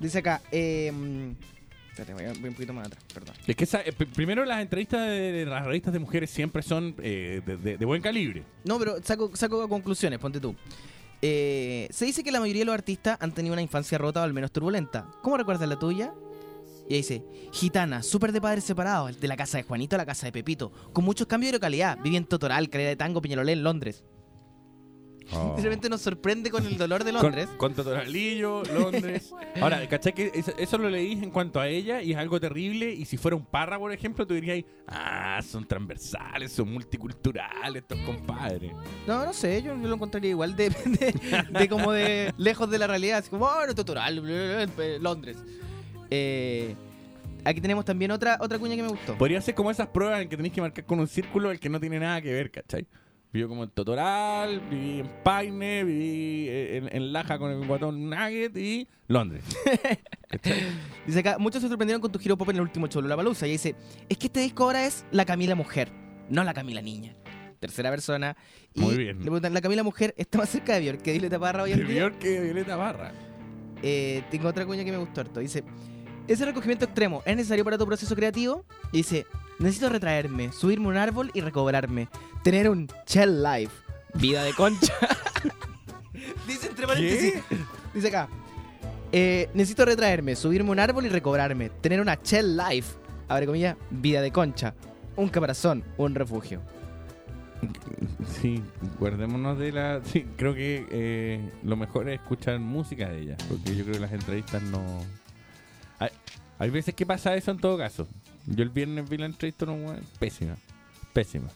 Dice acá, eh, espérate, voy, un poquito más atrás, perdón. Es que esa- eh, pr- primero las entrevistas de, de las revistas de mujeres siempre son eh, de, de- de buen calibre. No, pero saco, saco conclusiones, ponte tú. Eh, se dice que la mayoría de los artistas han tenido una infancia rota o al menos turbulenta. ¿Cómo recuerdas la tuya? Y ahí dice, gitana, súper de padres separados, de la casa de Juanito a la casa de Pepito, con muchos cambios de localidad, viví en Totoral, Calera de Tango, Peñalolén, Londres. Y de repente nos sorprende con el dolor de Londres. Con, con Totoralillo, Londres. Ahora, ¿cachai? Que eso, eso lo leí en cuanto a ella y es algo terrible. Y si fuera un parra, por ejemplo, tú dirías, ah, son transversales, son multiculturales estos compadres. No, no sé, yo lo encontraría igual de, de, de como de lejos de la realidad, así como, oh, no, Totoral, Londres. Eh, aquí tenemos también otra, otra cuña que me gustó. Podría ser como esas pruebas en que tenéis que marcar con un círculo el que no tiene nada que ver, ¿cachai? Viví como en Totoral, viví en Paine, viví eh, en, en Laja con el guatón Nugget y Londres. Dice acá, muchos se sorprendieron con tu giro pop en el último Cholo La Palusa. Y dice, es que este disco ahora es la Camila Mujer, no la Camila Niña. Tercera persona. Y Muy bien. Le preguntan, la Camila Mujer está más cerca de Björk que Violeta Parra hoy en De día. Björk que Violeta Barra. Eh, tengo otra cuña que me gustó harto. Dice, ese recogimiento extremo es necesario para tu proceso creativo. Y dice, necesito retraerme, subirme un árbol y recobrarme. Tener un chill life. Vida de concha. dice entre paréntesis. Dice acá. eh, necesito retraerme, subirme un árbol y recobrarme. Tener una chill life. Abre comillas, vida de concha. Un caparazón, un refugio. Sí, guardémonos de la... Sí, creo que eh, lo mejor es escuchar música de ella, porque yo creo que las entrevistas no... Hay, veces que pasa eso en todo caso. Yo el viernes vi la entrevista, no, weón, pésima, pésima.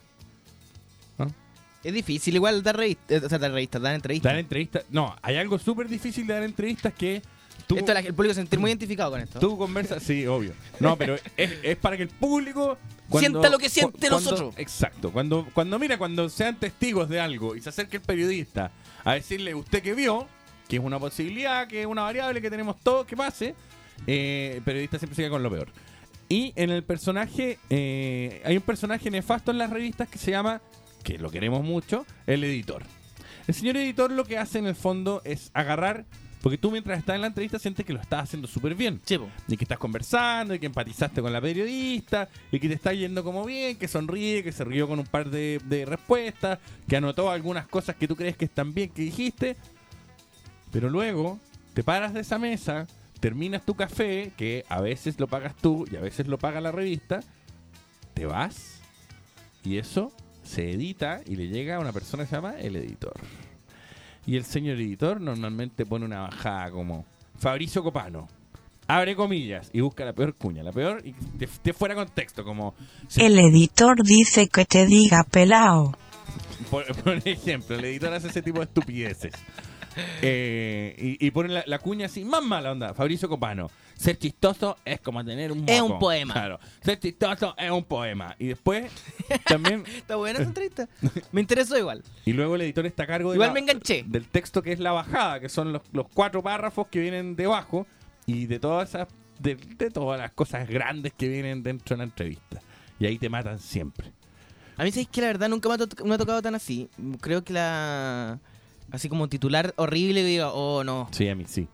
Es difícil igual dar revistas, o sea, dar revistas, dar entrevistas. Dar entrevistas, no, hay algo súper difícil de dar entrevistas que tú... Esto el público se sentir muy identificado con esto. Tú conversas, sí, obvio. No, pero es, es para que el público Sienta lo que siente cuando- nosotros. Exacto. Cuando, cuando mira, cuando sean testigos de algo y se acerque el periodista a decirle usted que vio, que es una posibilidad, que es una variable que tenemos todos que pase, eh, el periodista siempre queda con lo peor. Y en el personaje, eh, hay un personaje nefasto en las revistas que se llama, que lo queremos mucho, el editor. El señor editor lo que hace en el fondo es agarrar, porque tú mientras estás en la entrevista sientes que lo estás haciendo súper bien. Y que estás conversando, y que empatizaste con la periodista, y que te está yendo como bien, que sonríe, que se rió con un par de, de respuestas, que anotó algunas cosas que tú crees que están bien que dijiste. Pero luego te paras de esa mesa, terminas tu café, que a veces lo pagas tú y a veces lo paga la revista, te vas y eso se edita y le llega a una persona que se llama el editor. Y el señor editor normalmente pone una bajada como Fabricio Copano. Abre comillas y busca la peor cuña, la peor y te, te fuera contexto, como El editor dice que te diga pelao. por, por ejemplo, el editor hace ese tipo de estupideces. Eh, y, y pone la, la cuña así, más mala onda. Fabricio Copano. Ser chistoso es como tener un Es un poema. Claro. Ser chistoso es un poema. Y después también. Está buena esa entrevista. Me interesó igual. Y luego el editor está a cargo de Igual la- me enganché. del texto que es la bajada, que son los, los cuatro párrafos que vienen debajo y de todas esas de, de todas las cosas grandes que vienen dentro de la entrevista. Y ahí te matan siempre. A mí sabéis que la verdad nunca me ha, to- me ha tocado tan así. Creo que la... Así como titular horrible que diga, oh no. Sí, a mí sí.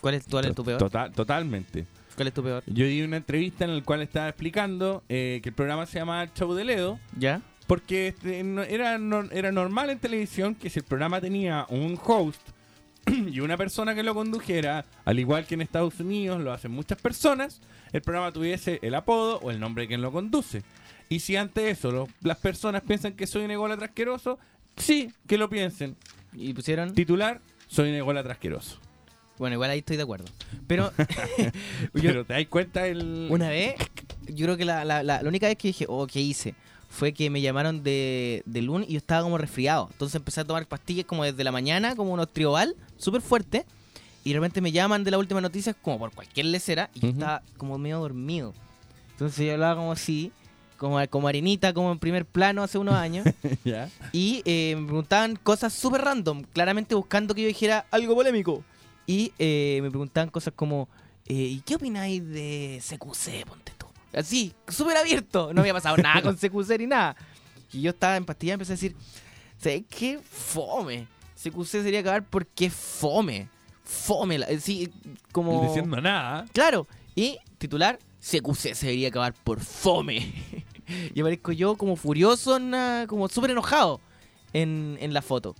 ¿Cuál es, cuál es tu peor? Total, totalmente. ¿Cuál es tu peor? Yo di una entrevista en la cual estaba explicando eh, que el programa se llama El Show de Ledo. ¿Ya? Porque este, no- era, no- era normal en televisión que si el programa tenía un host y una persona que lo condujera, al igual que en Estados Unidos lo hacen muchas personas, el programa tuviese el apodo o el nombre de quien lo conduce. Y si ante eso las personas piensan que soy un ególatra asqueroso, sí, que lo piensen. ¿Y pusieron? Titular, soy un ególatra asqueroso. Bueno, igual ahí estoy de acuerdo. Pero, Pero te das cuenta el... una vez, yo creo que la, la- la- la única vez que dije, oh, ¿qué hice? Fue que me llamaron de, de lunes y yo estaba como resfriado. Entonces empecé a tomar pastillas como desde la mañana, como unos tribal, súper fuerte. Y de repente me llaman de la última noticia, como por cualquier lecera, y yo estaba como medio dormido. Entonces yo hablaba como así, como, como arenita, como en primer plano hace unos años. ¿Ya? Y eh, me preguntaban cosas súper random, claramente buscando que yo dijera algo polémico. Y eh, me preguntaban cosas como, eh, ¿y qué opináis de CQC, ponte tú? Así, súper abierto. No había pasado nada con CQC ni nada. Y yo estaba en pastilla y empecé a decir, ¿sabes qué? Fome. CQC sería acabar porque fome. Fome. Sí, como... Diciendo nada. Claro. Y titular, CQC se debería acabar por fome. y aparezco yo como furioso, en una- como súper enojado en, en la foto.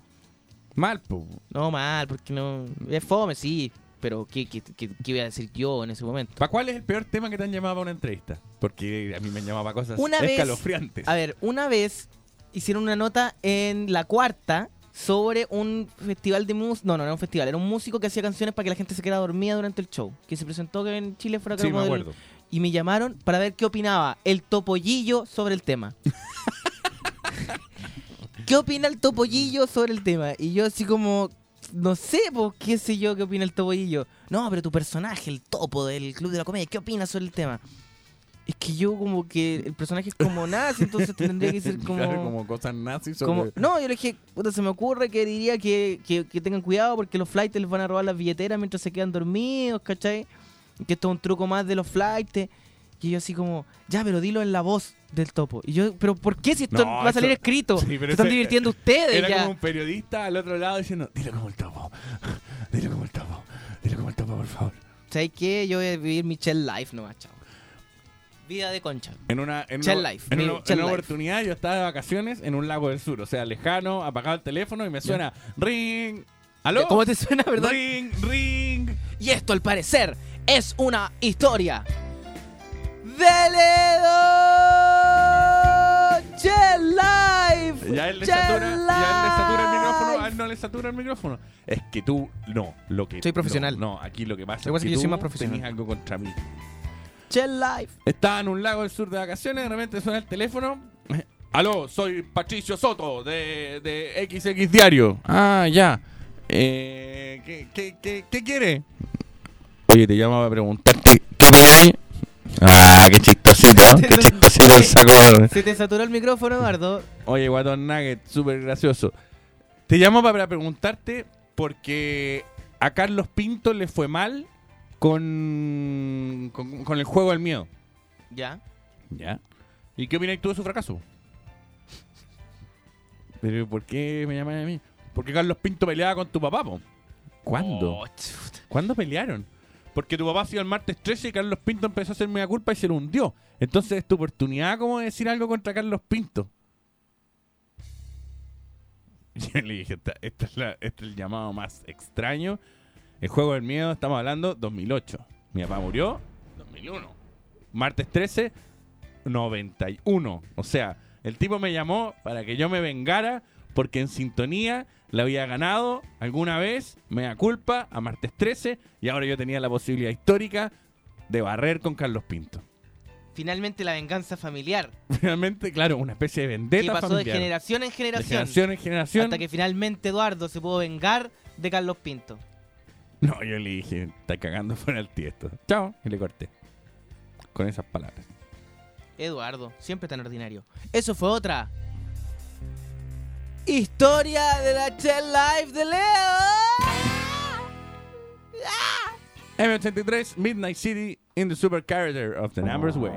Mal, po. No, mal, porque no... Es fome, sí. Pero ¿qué, qué, qué, qué voy a decir yo en ese momento? ¿Para cuál es el peor tema que te han llamado para una entrevista? Porque a mí me han llamado para cosas Una vez... escalofriantes. A ver, una vez hicieron una nota en La Cuarta sobre un festival de música... No, no, era un festival. Era un músico que hacía canciones para que la gente se quedara dormida durante el show. Que se presentó que en Chile fuera Sí, me del- acuerdo. Y me llamaron para ver qué opinaba el topollillo sobre el tema. ¿Qué opina el topollillo sobre el tema? Y yo así como, no sé, pues, qué sé yo qué opina el topollillo. No, pero tu personaje, el topo del Club de la Comedia, ¿qué opina sobre el tema? Es que yo como que el personaje es como nazi, entonces tendría que ser como... Claro, como cosas nazis sobre... como- no, yo le dije, puta, se me ocurre que diría que, que, que tengan cuidado porque los flights les van a robar las billeteras mientras se quedan dormidos, ¿cachai? Que esto es un truco más de los flights. Y yo así como, ya, pero dilo en la voz del topo. Y yo, pero ¿por qué si esto No, va a salir eso- escrito? Sí, se pero están ese- divirtiendo ustedes Era ya. como un periodista al otro lado diciendo, dilo como el topo, dilo como el topo, dilo como el topo, por favor. ¿Sabes qué? Yo voy a vivir mi Shell Life nomás, chao. Vida de concha. En una, en una, life, en una- en oportunidad yo estaba de vacaciones en un lago del sur, o sea, lejano, apagado el teléfono y me suena ring. ¿Aló? ¿Cómo te suena, verdad? Ring, ring. Y esto, al parecer, es una historia de Ledo Shell Life. Ya él le satura, ya él le satura el micrófono, a él no le satura el micrófono. Es que tú, no, lo que... Soy profesional. No, no, aquí lo que pasa Lo es que, yo soy tú más profesional. tenías algo contra mí. Chell Life. Estaba en un lago del sur de vacaciones, de repente suena el teléfono. Aló, soy Patricio Soto de, de XX Diario. Ah, ya. Eh, ¿qué, qué, qué, qué quiere? Oye, te llamaba a preguntarte. ¿Qué hay? Ah, qué chistosito, qué chistosito el saco. Se te saturó el micrófono, Eduardo. Oye, Guatón Nugget, súper gracioso. Te llamo para preguntarte porque a Carlos Pinto le fue mal con, con, con el juego del miedo. Ya. ¿Ya? ¿Y qué opinas tú de su fracaso? ¿Pero por qué me llaman a mí? Porque Carlos Pinto peleaba con tu papá, po. ¿Cuándo? Oh, ¿Cuándo pelearon? Porque tu papá ha sido el martes 13 y Carlos Pinto empezó a hacer media culpa y se lo hundió. Entonces es tu oportunidad como de decir algo contra Carlos Pinto. Yo le dije, esta, este es el llamado más extraño. El juego del miedo, estamos hablando 2008. Mi papá murió 2001. Martes 13, 91. O sea, el tipo me llamó para que yo me vengara porque en sintonía le había ganado alguna vez, me da culpa, a Martes 13 y ahora yo tenía la posibilidad histórica de barrer con Carlos Pinto. Finalmente la venganza familiar. Finalmente, claro, una especie de vendetta que pasó familiar. de generación en generación. De generación en generación. Hasta que finalmente Eduardo se pudo vengar de Carlos Pinto. No, yo le dije, está cagando fuera el tiesto. Chao. Y le corté. Con esas palabras. Eduardo, siempre tan ordinario. Eso fue otra. Historia de la Shell Life de Leo. M83, Midnight City, in the super character of the numbers way.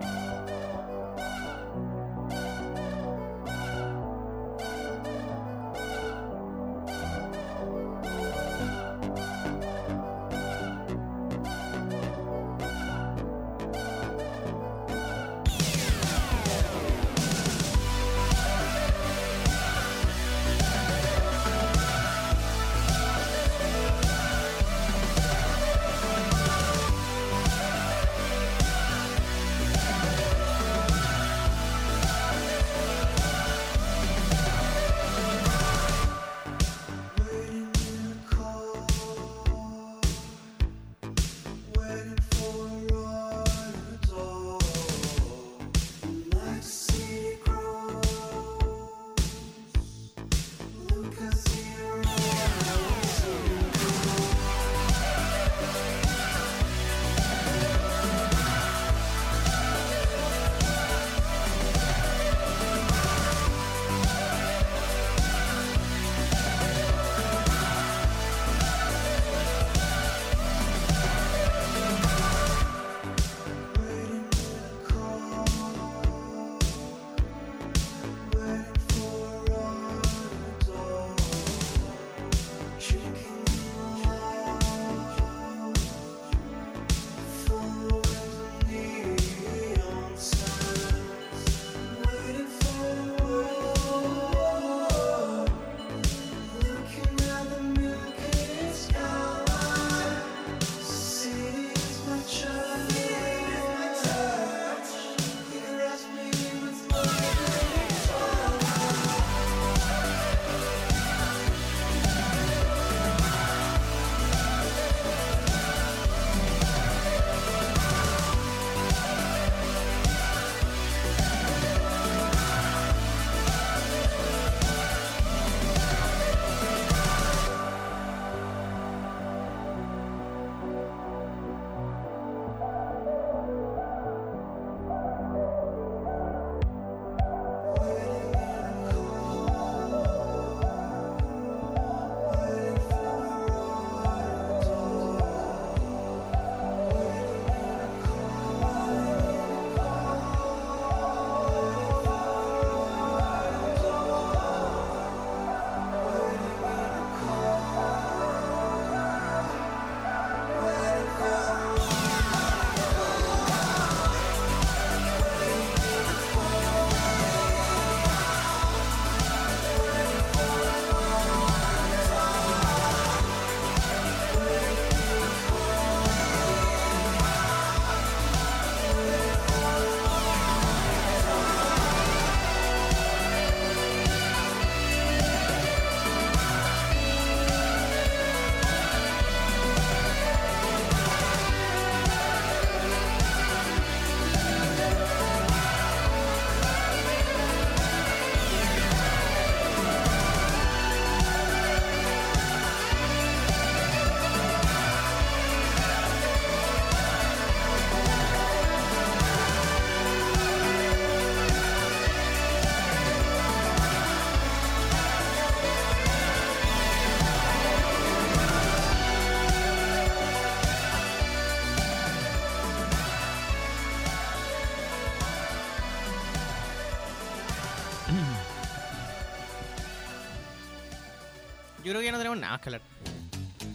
Creo que ya no tenemos nada más que hablar.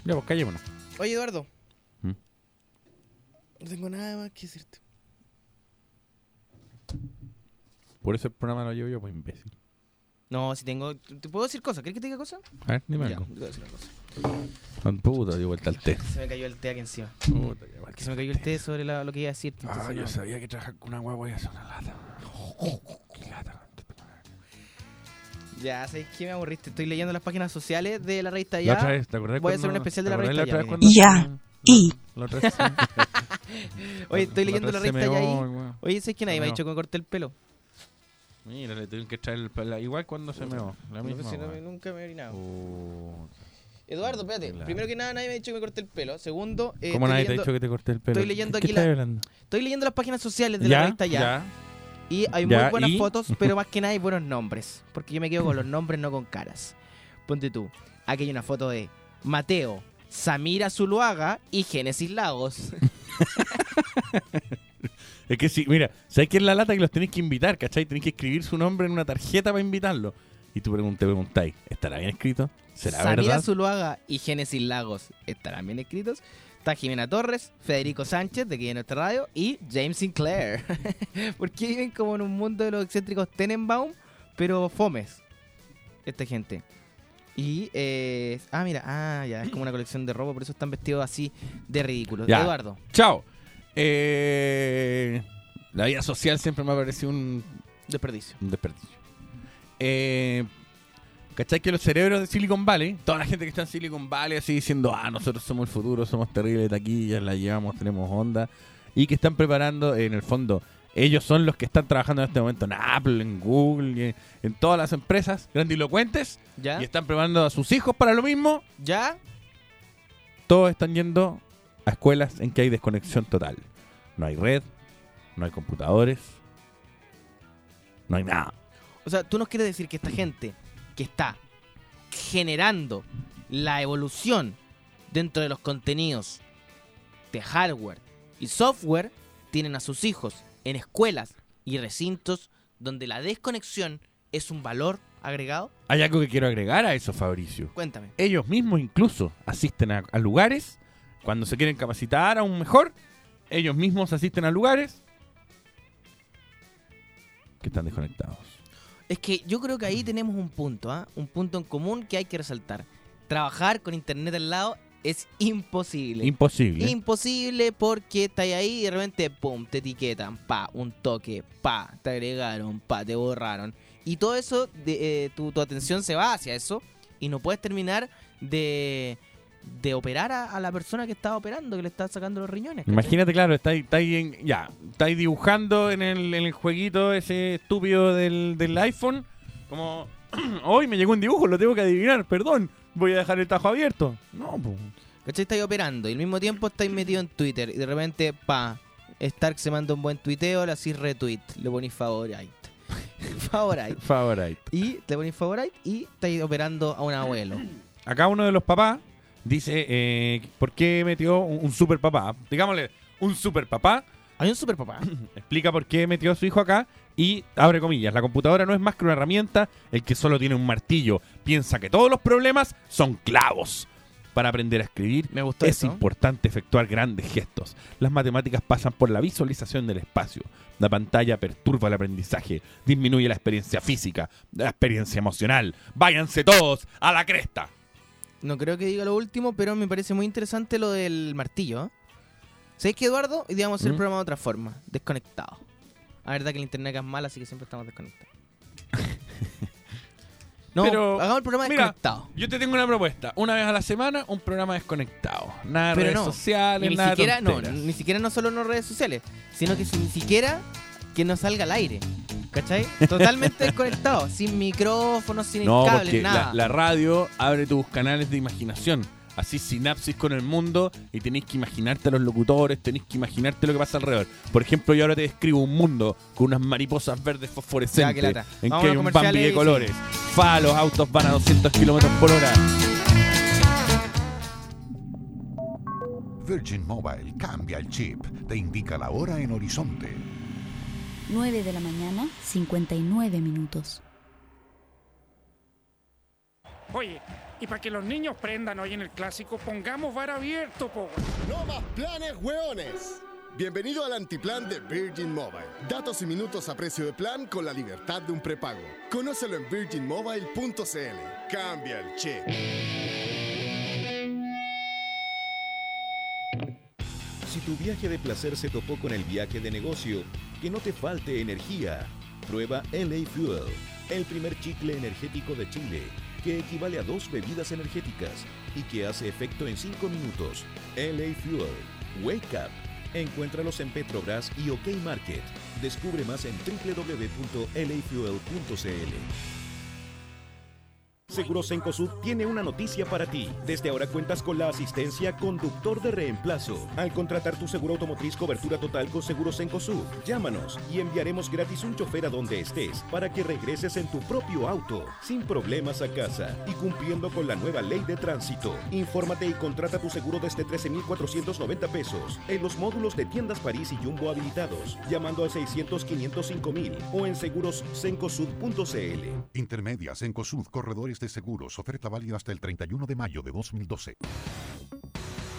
Ya, pues callémonos. Oye, Eduardo. ¿Mm? No tengo nada más que decirte. Por eso el programa lo llevo yo, pues imbécil. No, si tengo. ¿Te puedo decir cosas? ¿Quieres que te diga cosas? A ver, dime Ya, algo. te voy a decir una cosa. Ah, Puta, dio vuelta al té. Se me cayó el té aquí encima. Puta, mal. Que se me cayó el té sobre la- lo que iba a decir. Ah, yo no. sabía que trabajar con una huevo iba a ser una lata. Ya, ¿sabes qué? Me aburriste. Estoy leyendo las páginas sociales de la revista La Ya. otra vez, ¿te acordás Voy a hacer cuando- un especial de te la acordás revista la Ya. vez Ya. cuando- Y. La otra vez sí. Oye, estoy La leyendo la otra vez se revista Ya meó, ahí. weón. Oye, ¿sabes que nadie me ha dicho que me corté el pelo? Mira, le tuvieron que traer el pelo. Igual cuando se meó. La No, misma. si no, weón. nunca me he orinado. Eduardo, espérate. Claro. Primero que nada, nadie me ha dicho que me corté el pelo. Segundo, eh, ¿Cómo estoy nadie te ha leyendo- dicho que te corté el pelo? Estoy leyendo ¿Qué aquí estás la- hablando? Estoy leyendo las páginas sociales de Ya, la revista ya. Y hay Ya, muy buenas ¿y? fotos, pero más que nada hay buenos nombres. Porque yo me quedo con los nombres, no con caras. Ponte tú. Aquí hay una foto de Mateo, Samira Zuluaga y Génesis Lagos. Es que sí, mira, ¿sabes qué es la lata que los tenéis que invitar, cachai? Tenéis que escribir su nombre en una tarjeta para invitarlo. Y tú pregun- te preguntáis, ¿estará bien escrito? ¿Será Samira verdad? Zuluaga y Génesis Lagos estarán bien escritos. Está Jimena Torres, Federico Sánchez, de aquí de nuestra radio, y James Sinclair. Porque viven como en un mundo de los excéntricos Tenenbaum, pero fomes. Esta gente. Y, eh, ah, mira, ah, ya, es como una colección de ropa, por eso están vestidos así de ridículos. Ya. Eduardo, Chao. Eh, la vida social siempre me ha parecido un, desperdicio. un desperdicio. Eh, ¿Cachai que los cerebros de Silicon Valley, toda la gente que está en Silicon Valley así diciendo, ah, nosotros somos el futuro, somos terribles taquillas, la llevamos, tenemos onda, y que están preparando, en el fondo, ellos son los que están trabajando en este momento en Apple, en Google, en todas las empresas grandilocuentes, ¿Ya? y están preparando a sus hijos para lo mismo, ¿Ya? todos están yendo a escuelas en que hay desconexión total. No hay red, no hay computadores, no hay nada. O sea, tú nos quieres decir que esta gente que está generando la evolución dentro de los contenidos de hardware y software tienen a sus hijos en escuelas y recintos donde la desconexión es un valor agregado? Hay algo que quiero agregar a eso, Fabricio. Cuéntame. Ellos mismos incluso asisten a, a lugares cuando se quieren capacitar aún mejor. Ellos mismos asisten a lugares que están desconectados. Es que yo creo que ahí tenemos un punto, ¿ah? Un punto en común que hay que resaltar. Trabajar con internet al lado es imposible. Imposible. Imposible porque estás ahí y de repente, pum, te etiquetan, pa, un toque, pa, te agregaron, pa, te borraron. Y todo eso, de, eh, tu, tu atención se va hacia eso y no puedes terminar de, de operar a, a la persona que está operando, que le está sacando los riñones. ¿cachai? Imagínate, claro, estáis estáis en- ya, estáis dibujando en el, en el jueguito ese estúpido del, del iPhone, como, hoy me llegó un dibujo, lo tengo que adivinar, perdón, voy a dejar el tajo abierto. No, pues. ¿Cachai? Estáis operando y al mismo tiempo estáis metido en Twitter y de repente, pa, Stark se manda un buen tuiteo, le hacís retweet, le ponís favorite. favorite. Favorite. Y le ponís favorite y estáis operando a un abuelo. Acá uno de los papás dice, eh, ¿por qué metió un, un super papá? Digámosle, un super papá. Hay un super papá. Explica por qué metió a su hijo acá y abre comillas. La computadora no es más que una herramienta. El que solo tiene un martillo piensa que todos los problemas son clavos. Para aprender a escribir Me gustó es eso. importante efectuar grandes gestos. Las matemáticas pasan por la visualización del espacio. La pantalla perturba el aprendizaje, disminuye la experiencia física, la experiencia emocional. Váyanse todos a la cresta. No creo que diga lo último, pero me parece muy interesante lo del martillo. ¿eh? ¿Sabéis que Eduardo? Hoy día vamos a hacer el ¿Mm? programa de otra forma, desconectado. La verdad que el internet acá es mal, así que siempre estamos desconectados. no, Pero, hagamos el programa mira, desconectado. Yo te tengo una propuesta. Una vez a la semana, un programa desconectado. Nada de Pero redes no, sociales, ni nada de siquiera, no, tonteras. ni siquiera no solo las redes sociales, sino que si- ni siquiera que no salga al aire. ¿Cachai? Totalmente desconectado, sin micrófono, sin No, cables, porque nada. la, la radio abre tus canales de imaginación. Así sinapsis con el mundo y tenéis que imaginarte a los locutores, tenéis que imaginarte lo que pasa alrededor. Por ejemplo, yo ahora te describo un mundo con unas mariposas verdes fosforescentes en Vamos que hay un Bambi de colores. Fa, los autos van a 200 kilómetros por hora. Virgin Mobile cambia el chip, te indica la hora en horizonte. 9 de la mañana, 59 minutos. Oye, y para que los niños prendan hoy en el clásico, pongamos bar abierto, po. ¡No más planes, hueones! Bienvenido al antiplan de Virgin Mobile. Datos y minutos a precio de plan con la libertad de un prepago. Conócelo en virginmobile.cl. Cambia el chip. Si tu viaje de placer se topó con el viaje de negocio, que no te falte energía. Prueba LA Fuel, el primer chicle energético de Chile, que equivale a dos bebidas energéticas y que hace efecto en 5 minutos. LA Fuel, Wake Up. Encuéntralos en Petrobras y OK Market. Descubre más en www.lafuel.cl. Seguros Encosud tiene una noticia para ti. Desde ahora cuentas con la asistencia conductor de reemplazo. Al contratar tu seguro automotriz cobertura total con Seguros Encosud, llámanos y enviaremos gratis un chofer a donde estés para que regreses en tu propio auto, sin problemas a casa y cumpliendo con la nueva ley de tránsito. Infórmate y contrata tu seguro desde 13,490 pesos en los módulos de tiendas París y Jumbo habilitados, llamando al 600-505,000 o en segurosencosud.cl. Intermedias en COSUD, corredores de seguros. Oferta válida hasta el 31 de mayo de 2012.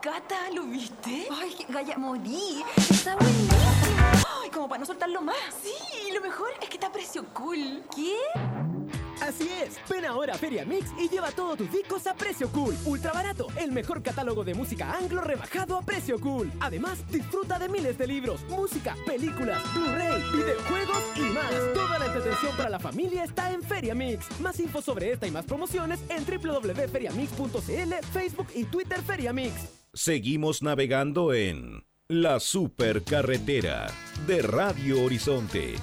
Cata, ¿lo viste? Ay, Gaya, morí. Está buenísimo. Ay, como para no soltarlo más. Sí, y lo mejor es que está a precio cool. ¿Qué? Así es, ven ahora a Feria Mix y lleva todos tus discos a precio cool. Ultra barato, el mejor catálogo de música anglo rebajado a precio cool. Además, disfruta de miles de libros, música, películas, Blu-ray, videojuegos y más. Toda la entretención para la familia está en Feria Mix. Más info sobre esta y más promociones en www.feriamix.cl, Facebook y Twitter Feria Mix. Seguimos navegando en La Supercarretera de Radio Horizonte.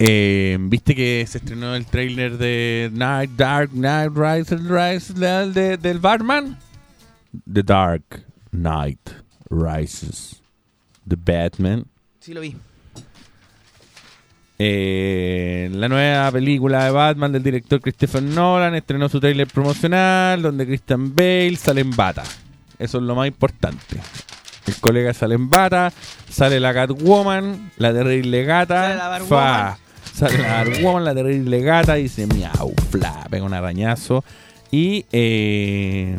Eh, ¿Viste que se estrenó el trailer de Night Dark Night Rises Rise del, de- del Batman? The Dark Knight Rises. The Batman. Sí, lo vi. Eh, la nueva película de Batman del director Christopher Nolan estrenó su trailer promocional donde Christian Bale sale en bata. Eso es lo más importante. El colega sale en bata, sale la Catwoman, la terrible gata, Sale la sale la Batwoman, la terrible gata, y dice miau, fla, pega un arañazo. Y, eh,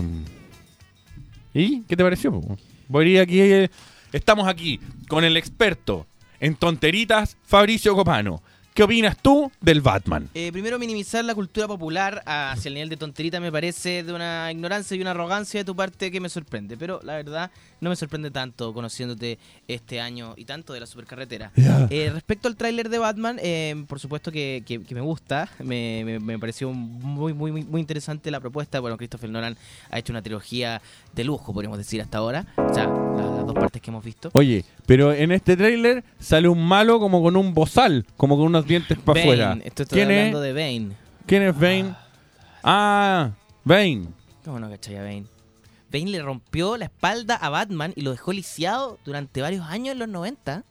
¿y qué te pareció? Voy a ir aquí, eh, estamos aquí con el experto en tonteritas, Fabricio Copano. ¿Qué opinas tú del Batman? Eh, primero, minimizar la cultura popular hacia el nivel de tonterita me parece de una ignorancia y una arrogancia de tu parte que me sorprende. Pero la verdad, no me sorprende tanto conociéndote este año y tanto de la supercarretera. Ya. Eh, respecto al tráiler de Batman, eh, por supuesto que, que- que me gusta. Me, me- me pareció muy, muy, muy, interesante la propuesta. Bueno, Christopher Nolan ha hecho una trilogía de lujo, podríamos decir, hasta ahora. O sea, la- las dos partes que hemos visto. Oye, pero en este tráiler sale un malo como con un bozal, como con dientes para afuera. esto estoy ¿Quién hablando es? de Bane. ¿Quién es Bane? Ah, Bane. ¿Cómo no cachai a Bane? Bane le rompió la espalda a Batman y lo dejó lisiado durante varios años en los 90.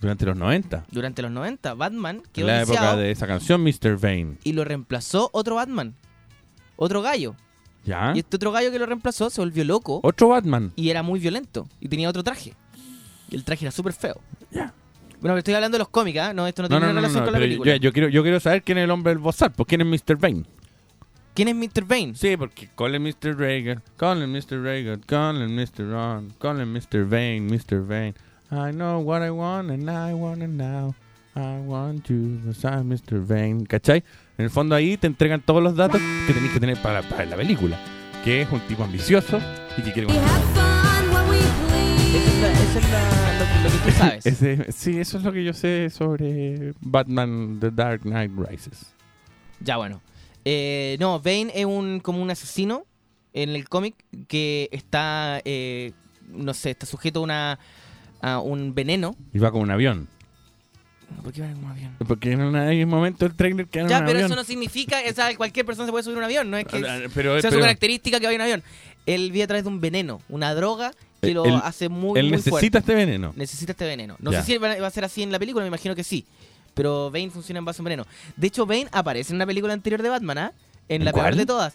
Durante los 90. Durante los 90, Batman En quedó la época de esa canción, Mr. Bane. y lo reemplazó otro Batman. Otro gallo. ¿Ya? Y este otro gallo que lo reemplazó se volvió loco Otro Batman. y era muy violento. Y tenía otro traje. Y el traje era súper feo. Bueno, estoy hablando de los cómics, ¿ah? No, esto no No, tiene no, no, relación no, con la película. yo, yo quiero, yo quiero saber quién es el hombre del bozal. Pues quién es Mr. Bane. ¿Quién es Mr. Bane? Sí, porque call him Mr. Reagan, call him Mr. Reagan, call him Mr. Ron, call him Mr. Vane, Mr. Vane. I know what I want and I want it now. I want you, I'm Mr. Vane. ¿Cachai? En el fondo ahí te entregan todos los datos que tenéis que tener para, para la película. Que es un tipo ambicioso y que quiere... Esa es, la- esa es la- tú sabes. Ese- sí, eso es lo que yo sé sobre Batman The Dark Knight Rises. Ya, bueno. Eh, no, Bane es un como un asesino en el cómic que está, eh, no sé, está sujeto a, una, a un veneno. Y va con un avión. ¿Por qué van en un avión? Porque en un momento del trailer que era Ya, un pero avión. eso no significa, o sea, cualquier persona se puede subir a un avión, no es que Ah, pero- sea pero- su característica que vaya en un avión. Él vive a través de un veneno, una droga que Él- lo él- hace muy, él muy necesita fuerte. este veneno. Necesita este veneno. No Ya. sé si va a ser así en la película, me imagino que sí. Pero Bane funciona en base a un veneno. De hecho, Bane aparece en una película anterior de Batman, ¿ah? En ¿En la peor de todas.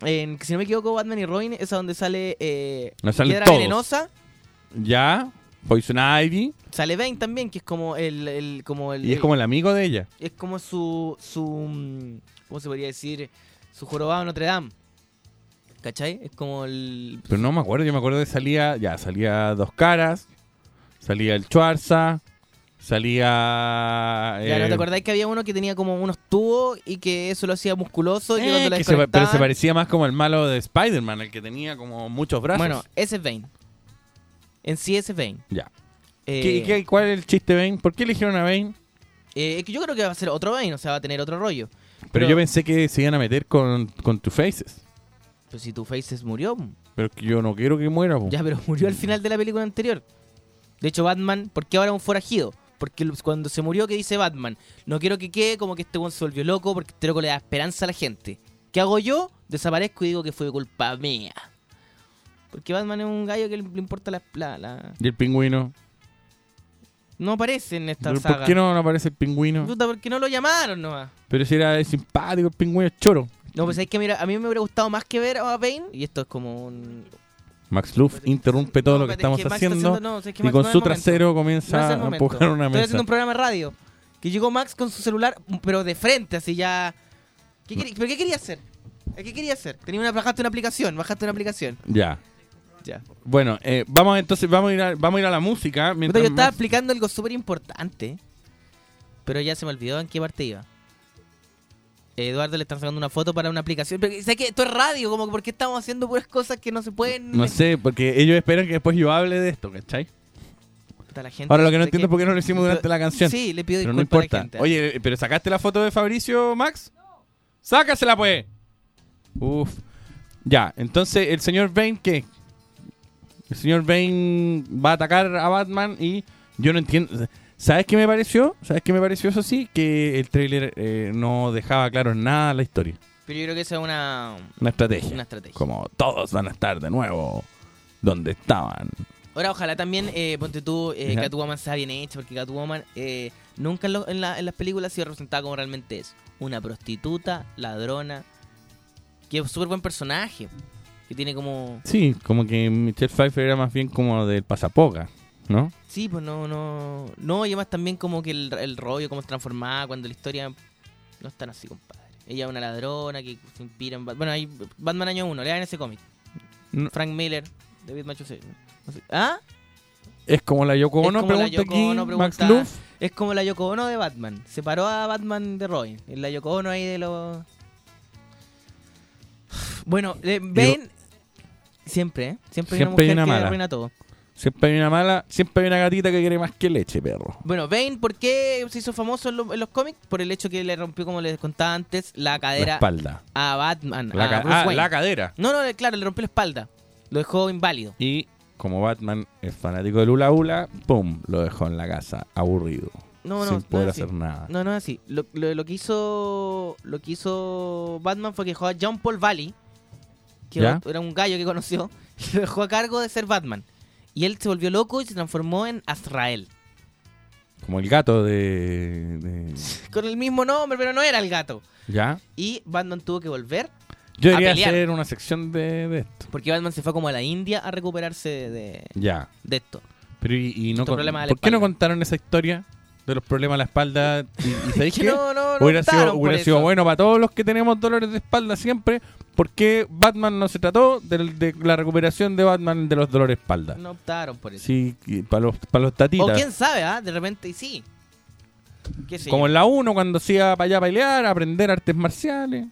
En, si no me equivoco, Batman y Robin, esa donde sale eh, No Piedra todos. Venenosa. Ya, Poison Ivy. Sale Bane también, que es como el, el- como el, Y es como el amigo de ella. es como su, su, mm, ¿cómo se podría decir? Su jorobado Notre Dame. ¿Cachai? Es como el... Pero no me acuerdo, yo me acuerdo de salía, ya, salía Dos Caras, salía el Schwarza, salía... Ya, ¿no eh, te acordáis que había uno que tenía como unos tubos y que eso lo hacía musculoso? y que eh, cuando lo que se pero se parecía más como el malo de Spider-Man, el que tenía como muchos brazos. Bueno, ese es Bane. En sí ese es Bane. ya. Eh, ¿Qué- qué- cuál es el chiste de Bane? ¿Por qué eligieron a Bane? eh, es que yo creo que va a ser otro Bane, o sea, va a tener otro rollo. Pero, yo pensé que se iban a meter con, con Two Faces. Pues si tu Faces murió, Pero es que yo no quiero que muera. po. ya, pero murió al final de la película anterior. De hecho, Batman, ¿por qué ahora es un forajido? Porque cuando se murió, ¿qué dice Batman? No quiero que quede como que este weón se volvió loco porque este loco le da esperanza a la gente. ¿Qué hago yo? Desaparezco y digo que fue culpa mía. Porque Batman es un gallo que le le importa la... la- la- ¿Y el pingüino? No aparece en esta ¿Pero saga. ¿Por qué no, no aparece el pingüino? Puta, porque no lo llamaron nomás. Pero si era simpático, el pingüino es choro. No, pues es que mira, a mí me hubiera gustado más que ver a Bane, y esto es como un... Max Luff interrumpe todo lo que estamos es que haciendo, haciendo- no, es que y con no su trasero comienza a empujar una Estoy mesa. haciendo un programa de radio. Que llegó Max con su celular, pero de frente, así ya... ¿Qué ¿Pero qué quería hacer? ¿Qué quería hacer? Tenía una, bajaste una aplicación, bajaste una aplicación. Ya. Ya. Bueno, eh, vamos entonces vamos a ir a, vamos a ir a la música. Mientras yo estaba Max- explicando algo súper importante, pero ya se me olvidó en qué parte iba. Eduardo le están sacando una foto para una aplicación. Pero, ¿sabes qué? Esto es radio, como que ¿por qué estamos haciendo puras cosas que no se pueden... No sé, porque ellos esperan que después yo hable de esto, ¿cachai? La gente- Ahora lo que no entiendo es por qué no lo hicimos durante la canción. Sí, le pido Pero no disculpas a la importa. gente. Oye, ¿pero sacaste la foto de Fabricio, Max? ¡Sácasela, pues! Uf. Ya, entonces, ¿el señor Bane qué? El señor Bane va a atacar a Batman y yo no entiendo... ¿Sabes qué me pareció? ¿Sabes qué me pareció eso sí? Que el tráiler eh, no dejaba claro nada la historia. Pero yo creo que esa es una... Una estrategia. Una estrategia. Como todos van a estar de nuevo donde estaban. Ahora, ojalá también, eh, ponte tú, eh, Ajá. Catwoman sea bien hecha, porque Catwoman eh, nunca en, lo- en la- en las películas ha sido representada como realmente es. Una prostituta, ladrona, que es un súper buen personaje, que tiene como... Sí, como que Michelle Pfeiffer era más bien como del pasapoca, ¿no? Sí, pues no, no... No, y además también como que el, el rollo, cómo se transformaba, cuando la historia no es tan así, compadre. Ella es una ladrona que se inspira en... Bat- Bueno, hay Batman año 1, lean ese cómic. No. Frank Miller, David Macho no sé. ¿Ah? Es como la Yoko Ono, pregunta Yoko aquí Ono, Max pregunta- Luff. Es como la Yoko Ono de Batman. Separó a Batman de Robin. La Yoko Ono ahí de los... Bueno, eh, Bane... Siempre, ¿eh? Siempre, hay una Siempre hay mujer una que arruina todo. Siempre hay una mala, siempre hay una gatita que quiere más que leche, perro. Bueno, Bane, ¿por qué se hizo famoso en, lo- en los cómics? Por el hecho que le rompió, como les contaba antes, la cadera La espalda. a Batman. La a ca- Bruce ah, Wayne. la cadera. No, no, claro, le rompió la espalda. Lo dejó inválido. Y como Batman es fanático del hula hula, ¡pum! Lo dejó en la casa, aburrido. No, no, sin poder hacer nada. No, no es así. Lo, lo- lo que hizo lo que hizo Batman fue que dejó a John Paul Valley, que ¿Ya? era un gallo que conoció, y lo dejó a cargo de ser Batman. Y él se volvió loco y se transformó en Azrael. Como el gato de, de- Con el mismo nombre, pero no era el gato. ¿Ya? Y Batman tuvo que volver Yo a debería pelear. hacer una sección de, de esto. Porque Batman se fue como a la India a recuperarse de, Ya. de esto. Pero y, y no con- ¿Por qué no contaron esa historia de los problemas de la espalda? Y, y ¿sabéis Que qué? no, no, no hubiera sido, hubiera sido bueno para todos los que tenemos dolores de espalda siempre. ¿Por qué Batman no se trató de, la recuperación de Batman de los dolores de espalda? No optaron por eso. Sí, para los, para los tatitas. O quién sabe, ¿ah? De repente sí. ¿Qué sé Como yo? en la 1 cuando se iba para allá a pelear, a aprender artes marciales.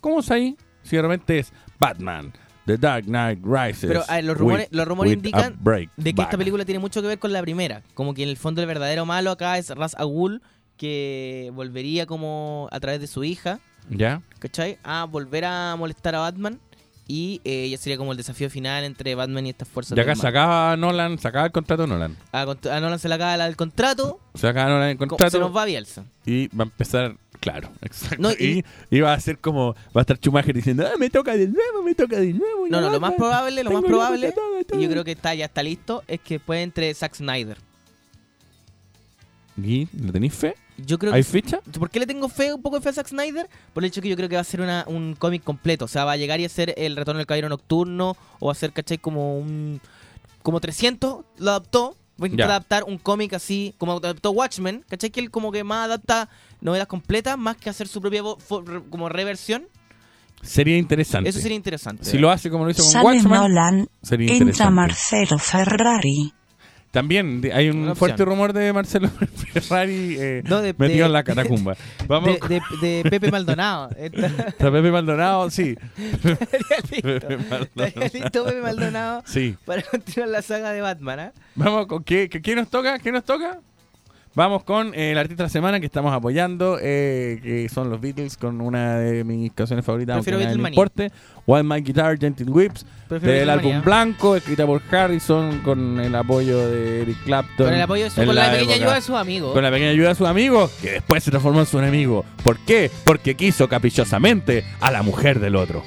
¿Cómo es ahí? Si de repente es Batman, The Dark Knight Rises. Pero a ver, los rumores, with- los rumores indican de que back. esta película tiene mucho que ver con la primera. Como que en el fondo el verdadero malo acá es Ras Al Ghul, que volvería como a través de su hija, ¿Ya? ¿cachai? A volver a molestar a Batman Y eh, ya sería como el desafío final entre Batman y estas fuerzas Y acá sacaba Nolan, sacaba el contrato de Nolan. A, a Nolan se le acaba el contrato, Sacaba Nolan el co- contrato. se nos va Bielsa. Y va a empezar, claro, exacto. No, y, y- va a ser como, va a estar Schumacher diciendo, ah, me toca de nuevo, me toca de nuevo. No, no, lo más probable, lo más probable, y toda". yo creo que está ya está listo, es que puede entre Zack Snyder. ¿Y le tenéis fe? Yo creo ¿Hay que- ficha? ¿Por qué le tengo fe, un poco de fe a Zack Snyder? Por el hecho que yo creo que va a ser una- un cómic completo. O sea, va a llegar y a ser el retorno del caballero nocturno. O va a ser, ¿cachai? Como un. Como 300 lo adaptó. Va a intentar Ya. adaptar un cómic así, como adaptó Watchmen. ¿Cachai? Que él como que más adapta novelas completas, más que hacer su propia como reversión. Sería interesante. Eso sería interesante. Si lo hace como lo hizo con Sale Watchmen, Nolan, sería entra interesante. Marcelo Ferrari. También hay un fuerte rumor de Marcelo Ferrari eh, No, de- metido de- en la catacumba. Vamos De, de- Pepe Maldonado. Está Pepe Maldonado, sí. Pepe Maldonado. Listo Pepe Maldonado Sí. para continuar la saga de Batman, ¿ah? Vamos con ¿qué, qué, qué nos toca? ¿Qué nos toca? Vamos con eh, el artista de la semana que estamos apoyando, eh, que son los Beatles, con una de mis canciones favoritas, aunque Prefiero le Beatlemania. importe. Wild My Guitar, Gentle Whips, Prefiero del álbum. Blanco, escrita por Harrison, con el apoyo de Eric Clapton. Con el apoyo de su- en con la pequeña ayuda de sus amigos. Con la pequeña ayuda de sus amigos, que después se transformó en su enemigo. ¿Por qué? Porque quiso caprichosamente a la mujer del otro.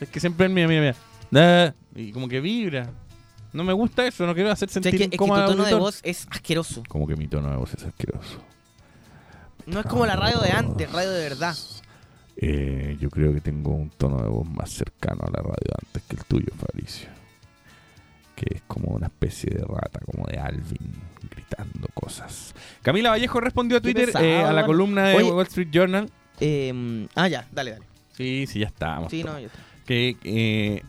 Es que siempre es mío. Es que Y como que vibra. No me gusta eso, no quiero hacer O sea, sentir es que, tu tono de voz es asqueroso. Como que mi tono de voz es asqueroso. No es como la radio de antes, radio de verdad. Yo creo que tengo un tono de voz más cercano a la radio antes que el tuyo, Fabricio. Que es como una especie de rata, como de Alvin, gritando cosas. Camila Vallejo respondió a Twitter a la columna de Wall Street Journal. Eh, ah, ya, dale, dale. Sí, sí, ya estamos. Sí, no, ya está. Que eh,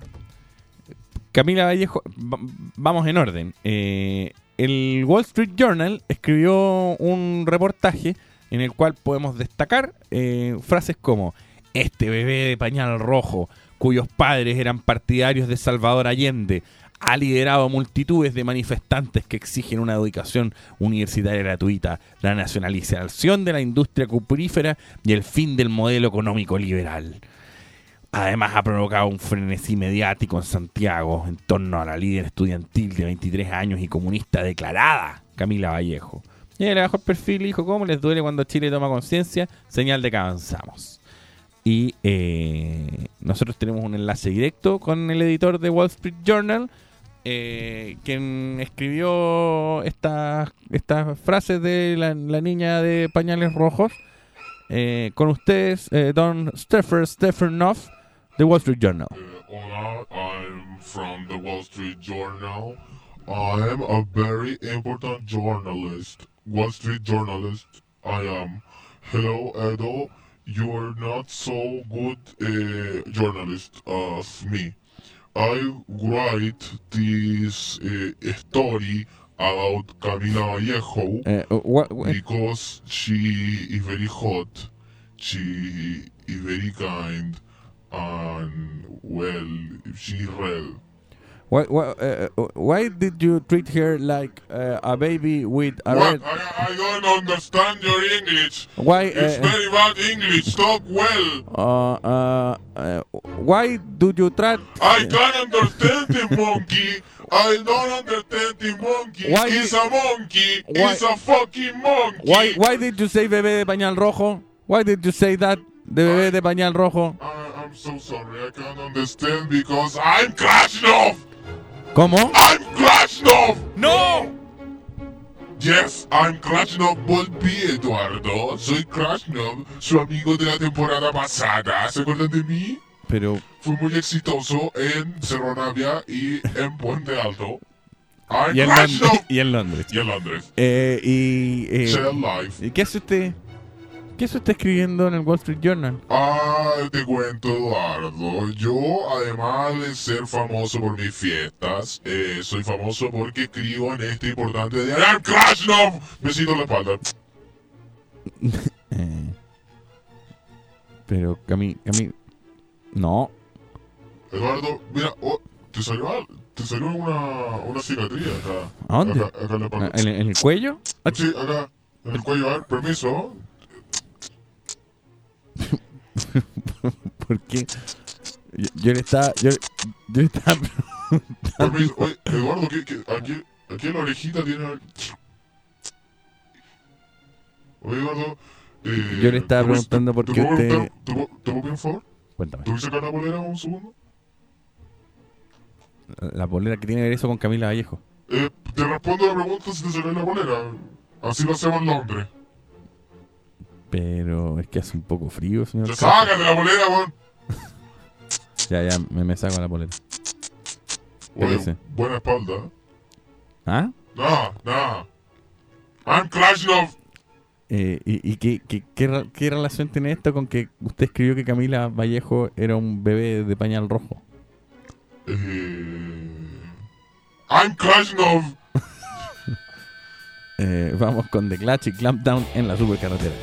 Camila Vallejo, va- vamos en orden. Eh, el Wall Street Journal escribió un reportaje en el cual podemos destacar eh, frases como este bebé de pañal rojo, cuyos padres eran partidarios de Salvador Allende, ha liderado multitudes de manifestantes que exigen una educación universitaria gratuita, la nacionalización de la industria cuprífera y el fin del modelo económico liberal. Además ha provocado un frenesí mediático en Santiago en torno a la líder estudiantil de 23 años y comunista declarada, Camila Vallejo. Y le bajó perfil y dijo, ¿cómo les duele cuando Chile toma conciencia? Señal de que avanzamos. Y eh, nosotros tenemos un enlace directo con el editor de Wall Street Journal, eh, quien escribió estas estas frases de la, la niña de pañales rojos. Eh, con ustedes, eh, Don Steffer Steffernov, de Wall Street Journal. Hola, I'm from the Wall Street Journal. I'm a very important journalist. Wall Street journalist. I am. Hello, Edo. You're not so good uh, journalist as me. I write this uh, story about Camila Vallejo Eh, wha- wha- because she is very hot. She is very kind and well, she is real. Why, why, uh, uh, why did you treat her like uh, a baby with a What? red? I, I don't understand your English. Why? It's Uh, very bad English. Talk well. uh, uh, uh, why do you treat? I can't understand the monkey. I don't understand the monkey. Why He's a monkey. Why- He's a fucking monkey. Why, why did you say bebé de pañal rojo? Why did you say that? De bebé de pañal rojo. I, I'm so sorry. I can't understand because I'm Krasnov. ¿Cómo? I'm Krasnov. No. Yes, I'm Krasnov Volpi, Eduardo. Soy Krasnov, su amigo de la temporada pasada. ¿Se acuerdan de mí? Pero Fui muy exitoso en Cerro Navia y en Puente Alto. I'm y en, Krasnov. Y en Londres. Y en Londres. Eh, y, eh, Share life. ¿y qué hace usted? ¿Qué hace usted escribiendo en el Wall Street Journal? Ah, te cuento, Eduardo. Yo, además de ser famoso por mis fiestas, eh, soy famoso porque escribo en este importante de I'm Krasnov. Besito en la espalda. Eh, pero Cami, Cami, no. Eduardo, mira, oh, te salió, al- te salió una, una cicatriz acá. ¿A dónde? Acá, acá en la. ¿En, en el cuello? Sí, acá, en el cuello. A ver, permiso. ¿Por qué? Yo, yo le estaba, yo, yo le estaba. Oye, Eduardo, ¿qué, qué- aquí, aquí en la orejita tiene... Oye, Eduardo... eh, Yo le estaba ¿te preguntando por te qué ¿Te te puedo pedir un favor? Cuéntame. ¿Te voy a sacar la polera un segundo? La polera que tiene que ver eso con Camila Vallejo. Eh, te respondo la pregunta si te sacas la polera. Así lo hacemos en Londres. Pero es que hace un poco frío, señor. ¡Te Castro. sácate la polera, weón! Ya, ya, me, me saco la polera. Oye, buena espalda. ¿Ah? Nada, nada. I'm Krasnov. Eh, ¿Y, y qué, qué, qué, relación tiene esto con que usted escribió que Camila Vallejo era un bebé de pañal rojo? Eh, I'm Krasnov. Eh, vamos con The Clutch y Clampdown en la supercarretera.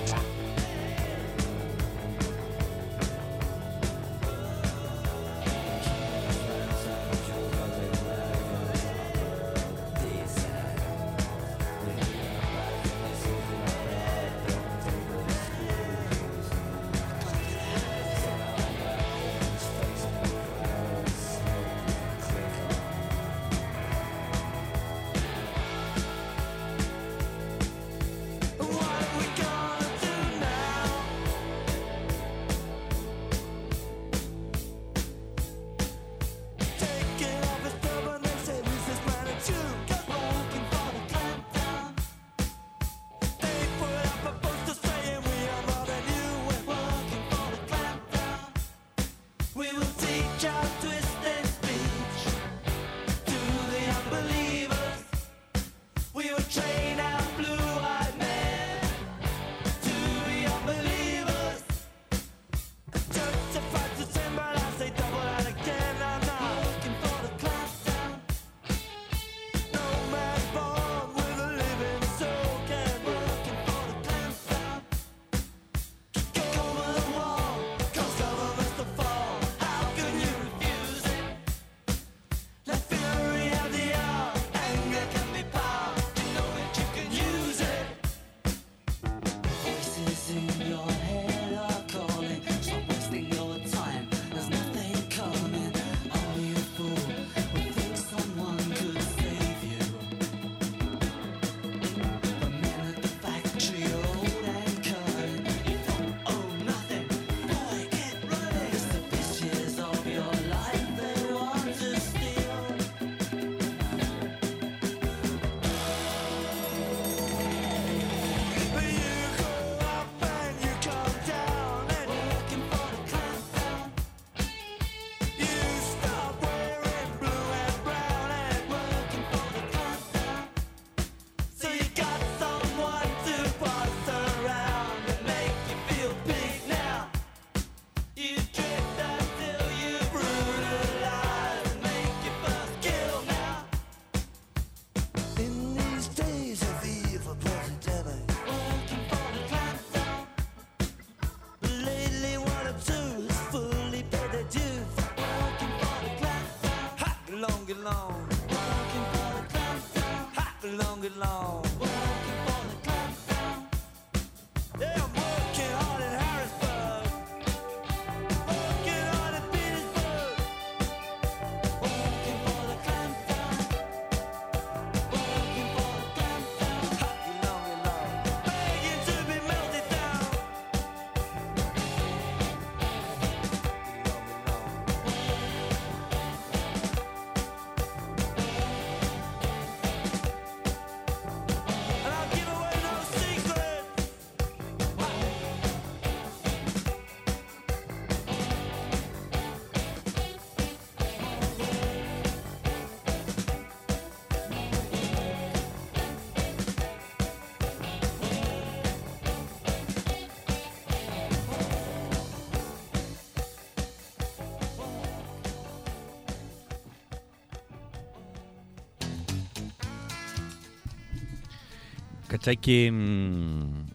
¿Cachai? Que. en,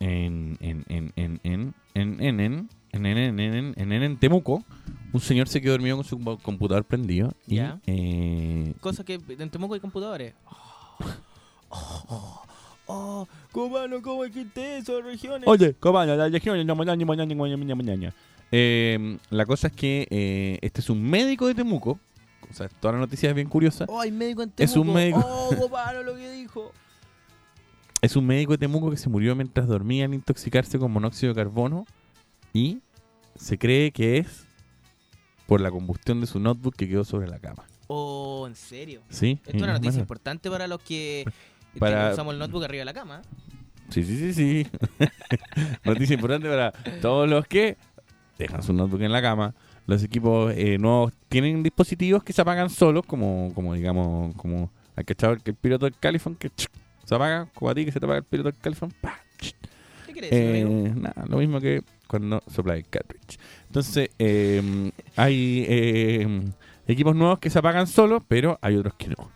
en, en, en, en, en, en, en en, en, en, en, en, Temuco, un señor se quedó dormido con su computador prendido. Y, yeah. eh, Cosa que en Temuco hay computadores. Oh, oh, oh, cubano, ¿cómo eso, regiones? Oye, cubano, las regiones, no, mañana, mañana, mañana, mañana. La cosa es que eh, este es un médico de Temuco. O sea, toda la noticia es bien curiosa. Oh, hay médico en Temuco. Es un médico. Oh, cubano, lo que dijo. Es un médico de Temuco que se murió mientras dormía al intoxicarse con monóxido de carbono y se cree que es por la combustión de su notebook que quedó sobre la cama. Oh, ¿en serio? Sí, Esto es una noticia importante para los que, Para- usamos el notebook arriba de la cama. Sí, sí, sí, sí. Noticia importante para todos los que dejan su notebook en la cama. Los equipos eh, nuevos tienen dispositivos que se apagan solos, como, como digamos, como hay cachado que el piloto del Califón que se apaga, como a ti que se te apaga el piloto del ch. ¿Qué decir, Eh, nada, lo mismo que cuando sopla el cartridge. Entonces, eh, hay eh, equipos nuevos que se apagan solos, pero hay otros que no.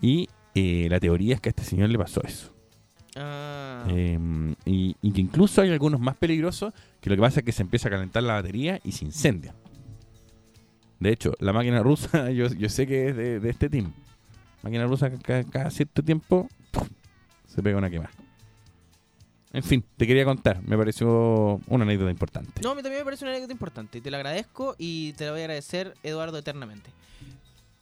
Y eh, la teoría es que a este señor le pasó eso. Ah. Eh, y, y que incluso hay algunos más peligrosos que lo que pasa es que se empieza a calentar la batería y se incendia. De hecho, la máquina rusa, yo, yo sé que es de, de este team. Máquina rusa que cada, cada cierto tiempo. Se pega una quema. En fin, te quería contar. Me pareció una anécdota importante. No, a mí también me parece una anécdota importante. Te la agradezco y te la voy a agradecer, Eduardo, eternamente.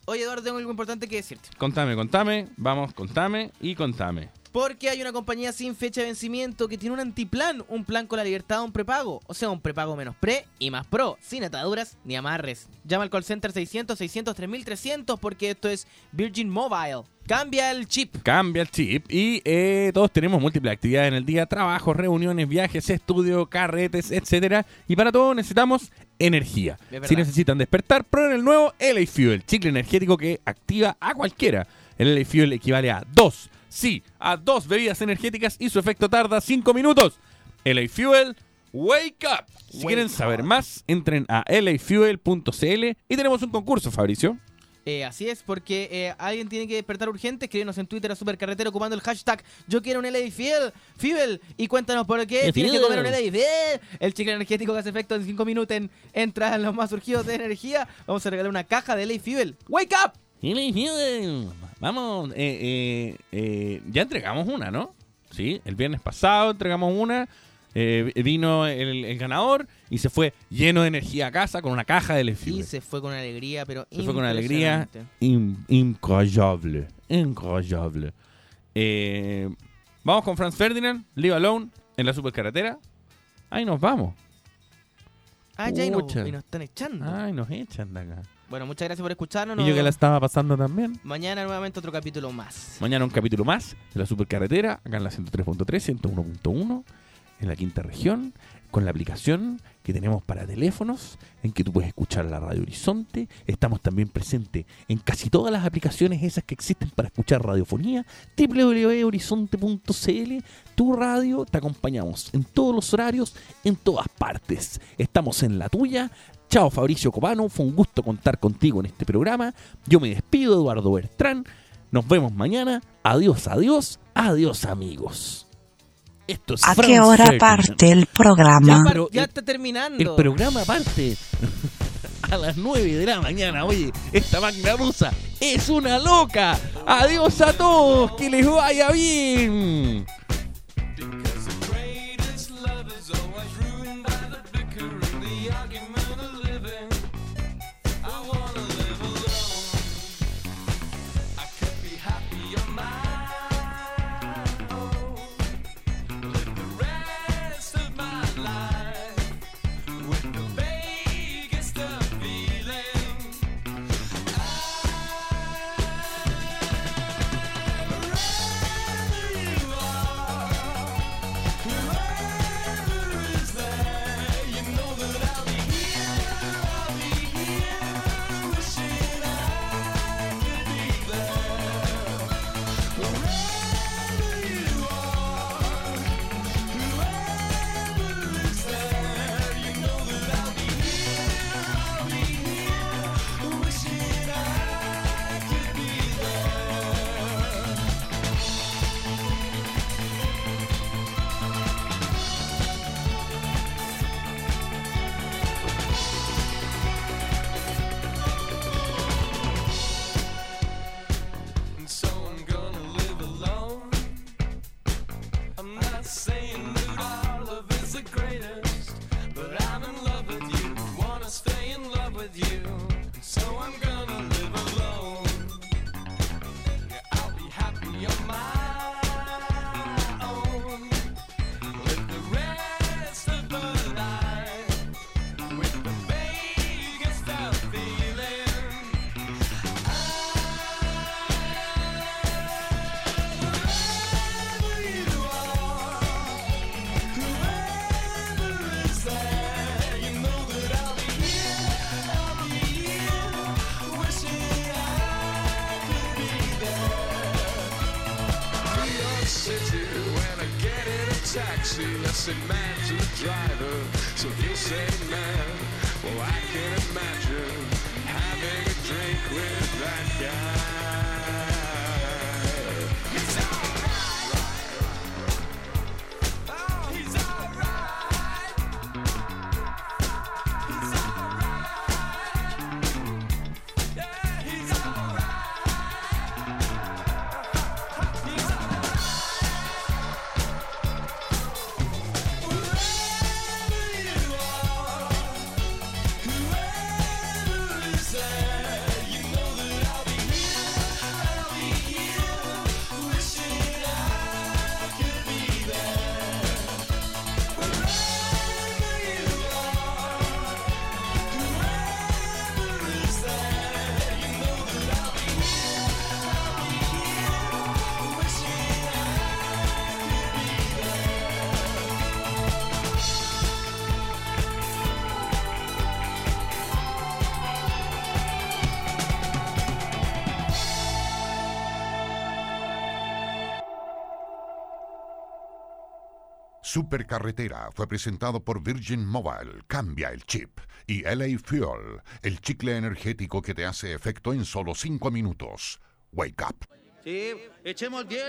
Oye, Eduardo, tengo algo importante que decirte. Contame, contame. Vamos, contame y contame. Porque hay una compañía sin fecha de vencimiento que tiene un antiplan, un plan con la libertad de un prepago. O sea, un prepago menos pre y más pro, sin ataduras ni amarres. Llama al call center 600 600 3300 porque esto es Virgin Mobile. Cambia el chip. Cambia el chip y eh, todos tenemos múltiples actividades en el día, trabajos, reuniones, viajes, estudio, carretes, etcétera. Y para todo necesitamos energía. Si necesitan despertar, prueben el nuevo LA Fuel, chicle energético que activa a cualquiera. El LA Fuel equivale a dos, sí, a dos bebidas energéticas y su efecto tarda 5 minutos. LA Fuel, wake up. Si Wake quieren saber más, entren a lafuel.cl y tenemos un concurso, Fabricio. Eh, así es, porque eh, alguien tiene que despertar urgente. Escríbenos en Twitter a Supercarretera ocupando el hashtag Yo quiero un LA Fuel, Fuel y cuéntanos por qué tienes que comer un LA. El chicle energético que hace efecto en 5 minutos en, entra en los más surgidos de energía. Vamos a regalar una caja de LA Fuel. ¡Wake up! LA Fuel. Vamos, eh, eh, ya entregamos una, ¿no? Sí, el viernes pasado entregamos una. Eh, vino el, el ganador y se fue lleno de energía a casa con una caja de LA Y se fue con alegría, pero Se fue con alegría in-. Increíble. Eh, vamos con Franz Ferdinand, Live Alone, en la supercarretera. Ahí nos vamos. Ah, ya y nos, Pucha. y nos están echando. Ay, nos echan de acá. Bueno, muchas gracias por escucharnos. Y yo que la estaba pasando también. Mañana nuevamente otro capítulo más. Mañana un capítulo más de la supercarretera, acá en la 103.3, 101.1, en la quinta región, con la aplicación que tenemos para teléfonos, en que tú puedes escuchar la Radio Horizonte. Estamos también presentes en casi todas las aplicaciones esas que existen para escuchar radiofonía. www.horizonte.cl, tu radio, te acompañamos en todos los horarios, en todas partes. Estamos en la tuya. Chao Fabricio Copano, fue un gusto contar contigo en este programa. Yo me despido, Eduardo Bertrán. Nos vemos mañana. Adiós, adiós, adiós amigos. ¿A qué hora parte el programa? Ya, está terminando. El, programa parte a las 9 de la mañana. Oye, esta magna rusa es una loca. Adiós a todos, que les vaya bien. Supercarretera fue presentado por Virgin Mobile, Cambia el Chip y LA Fuel, el chicle energético que te hace efecto en solo 5 minutos. Wake up. Sí, echemos 10.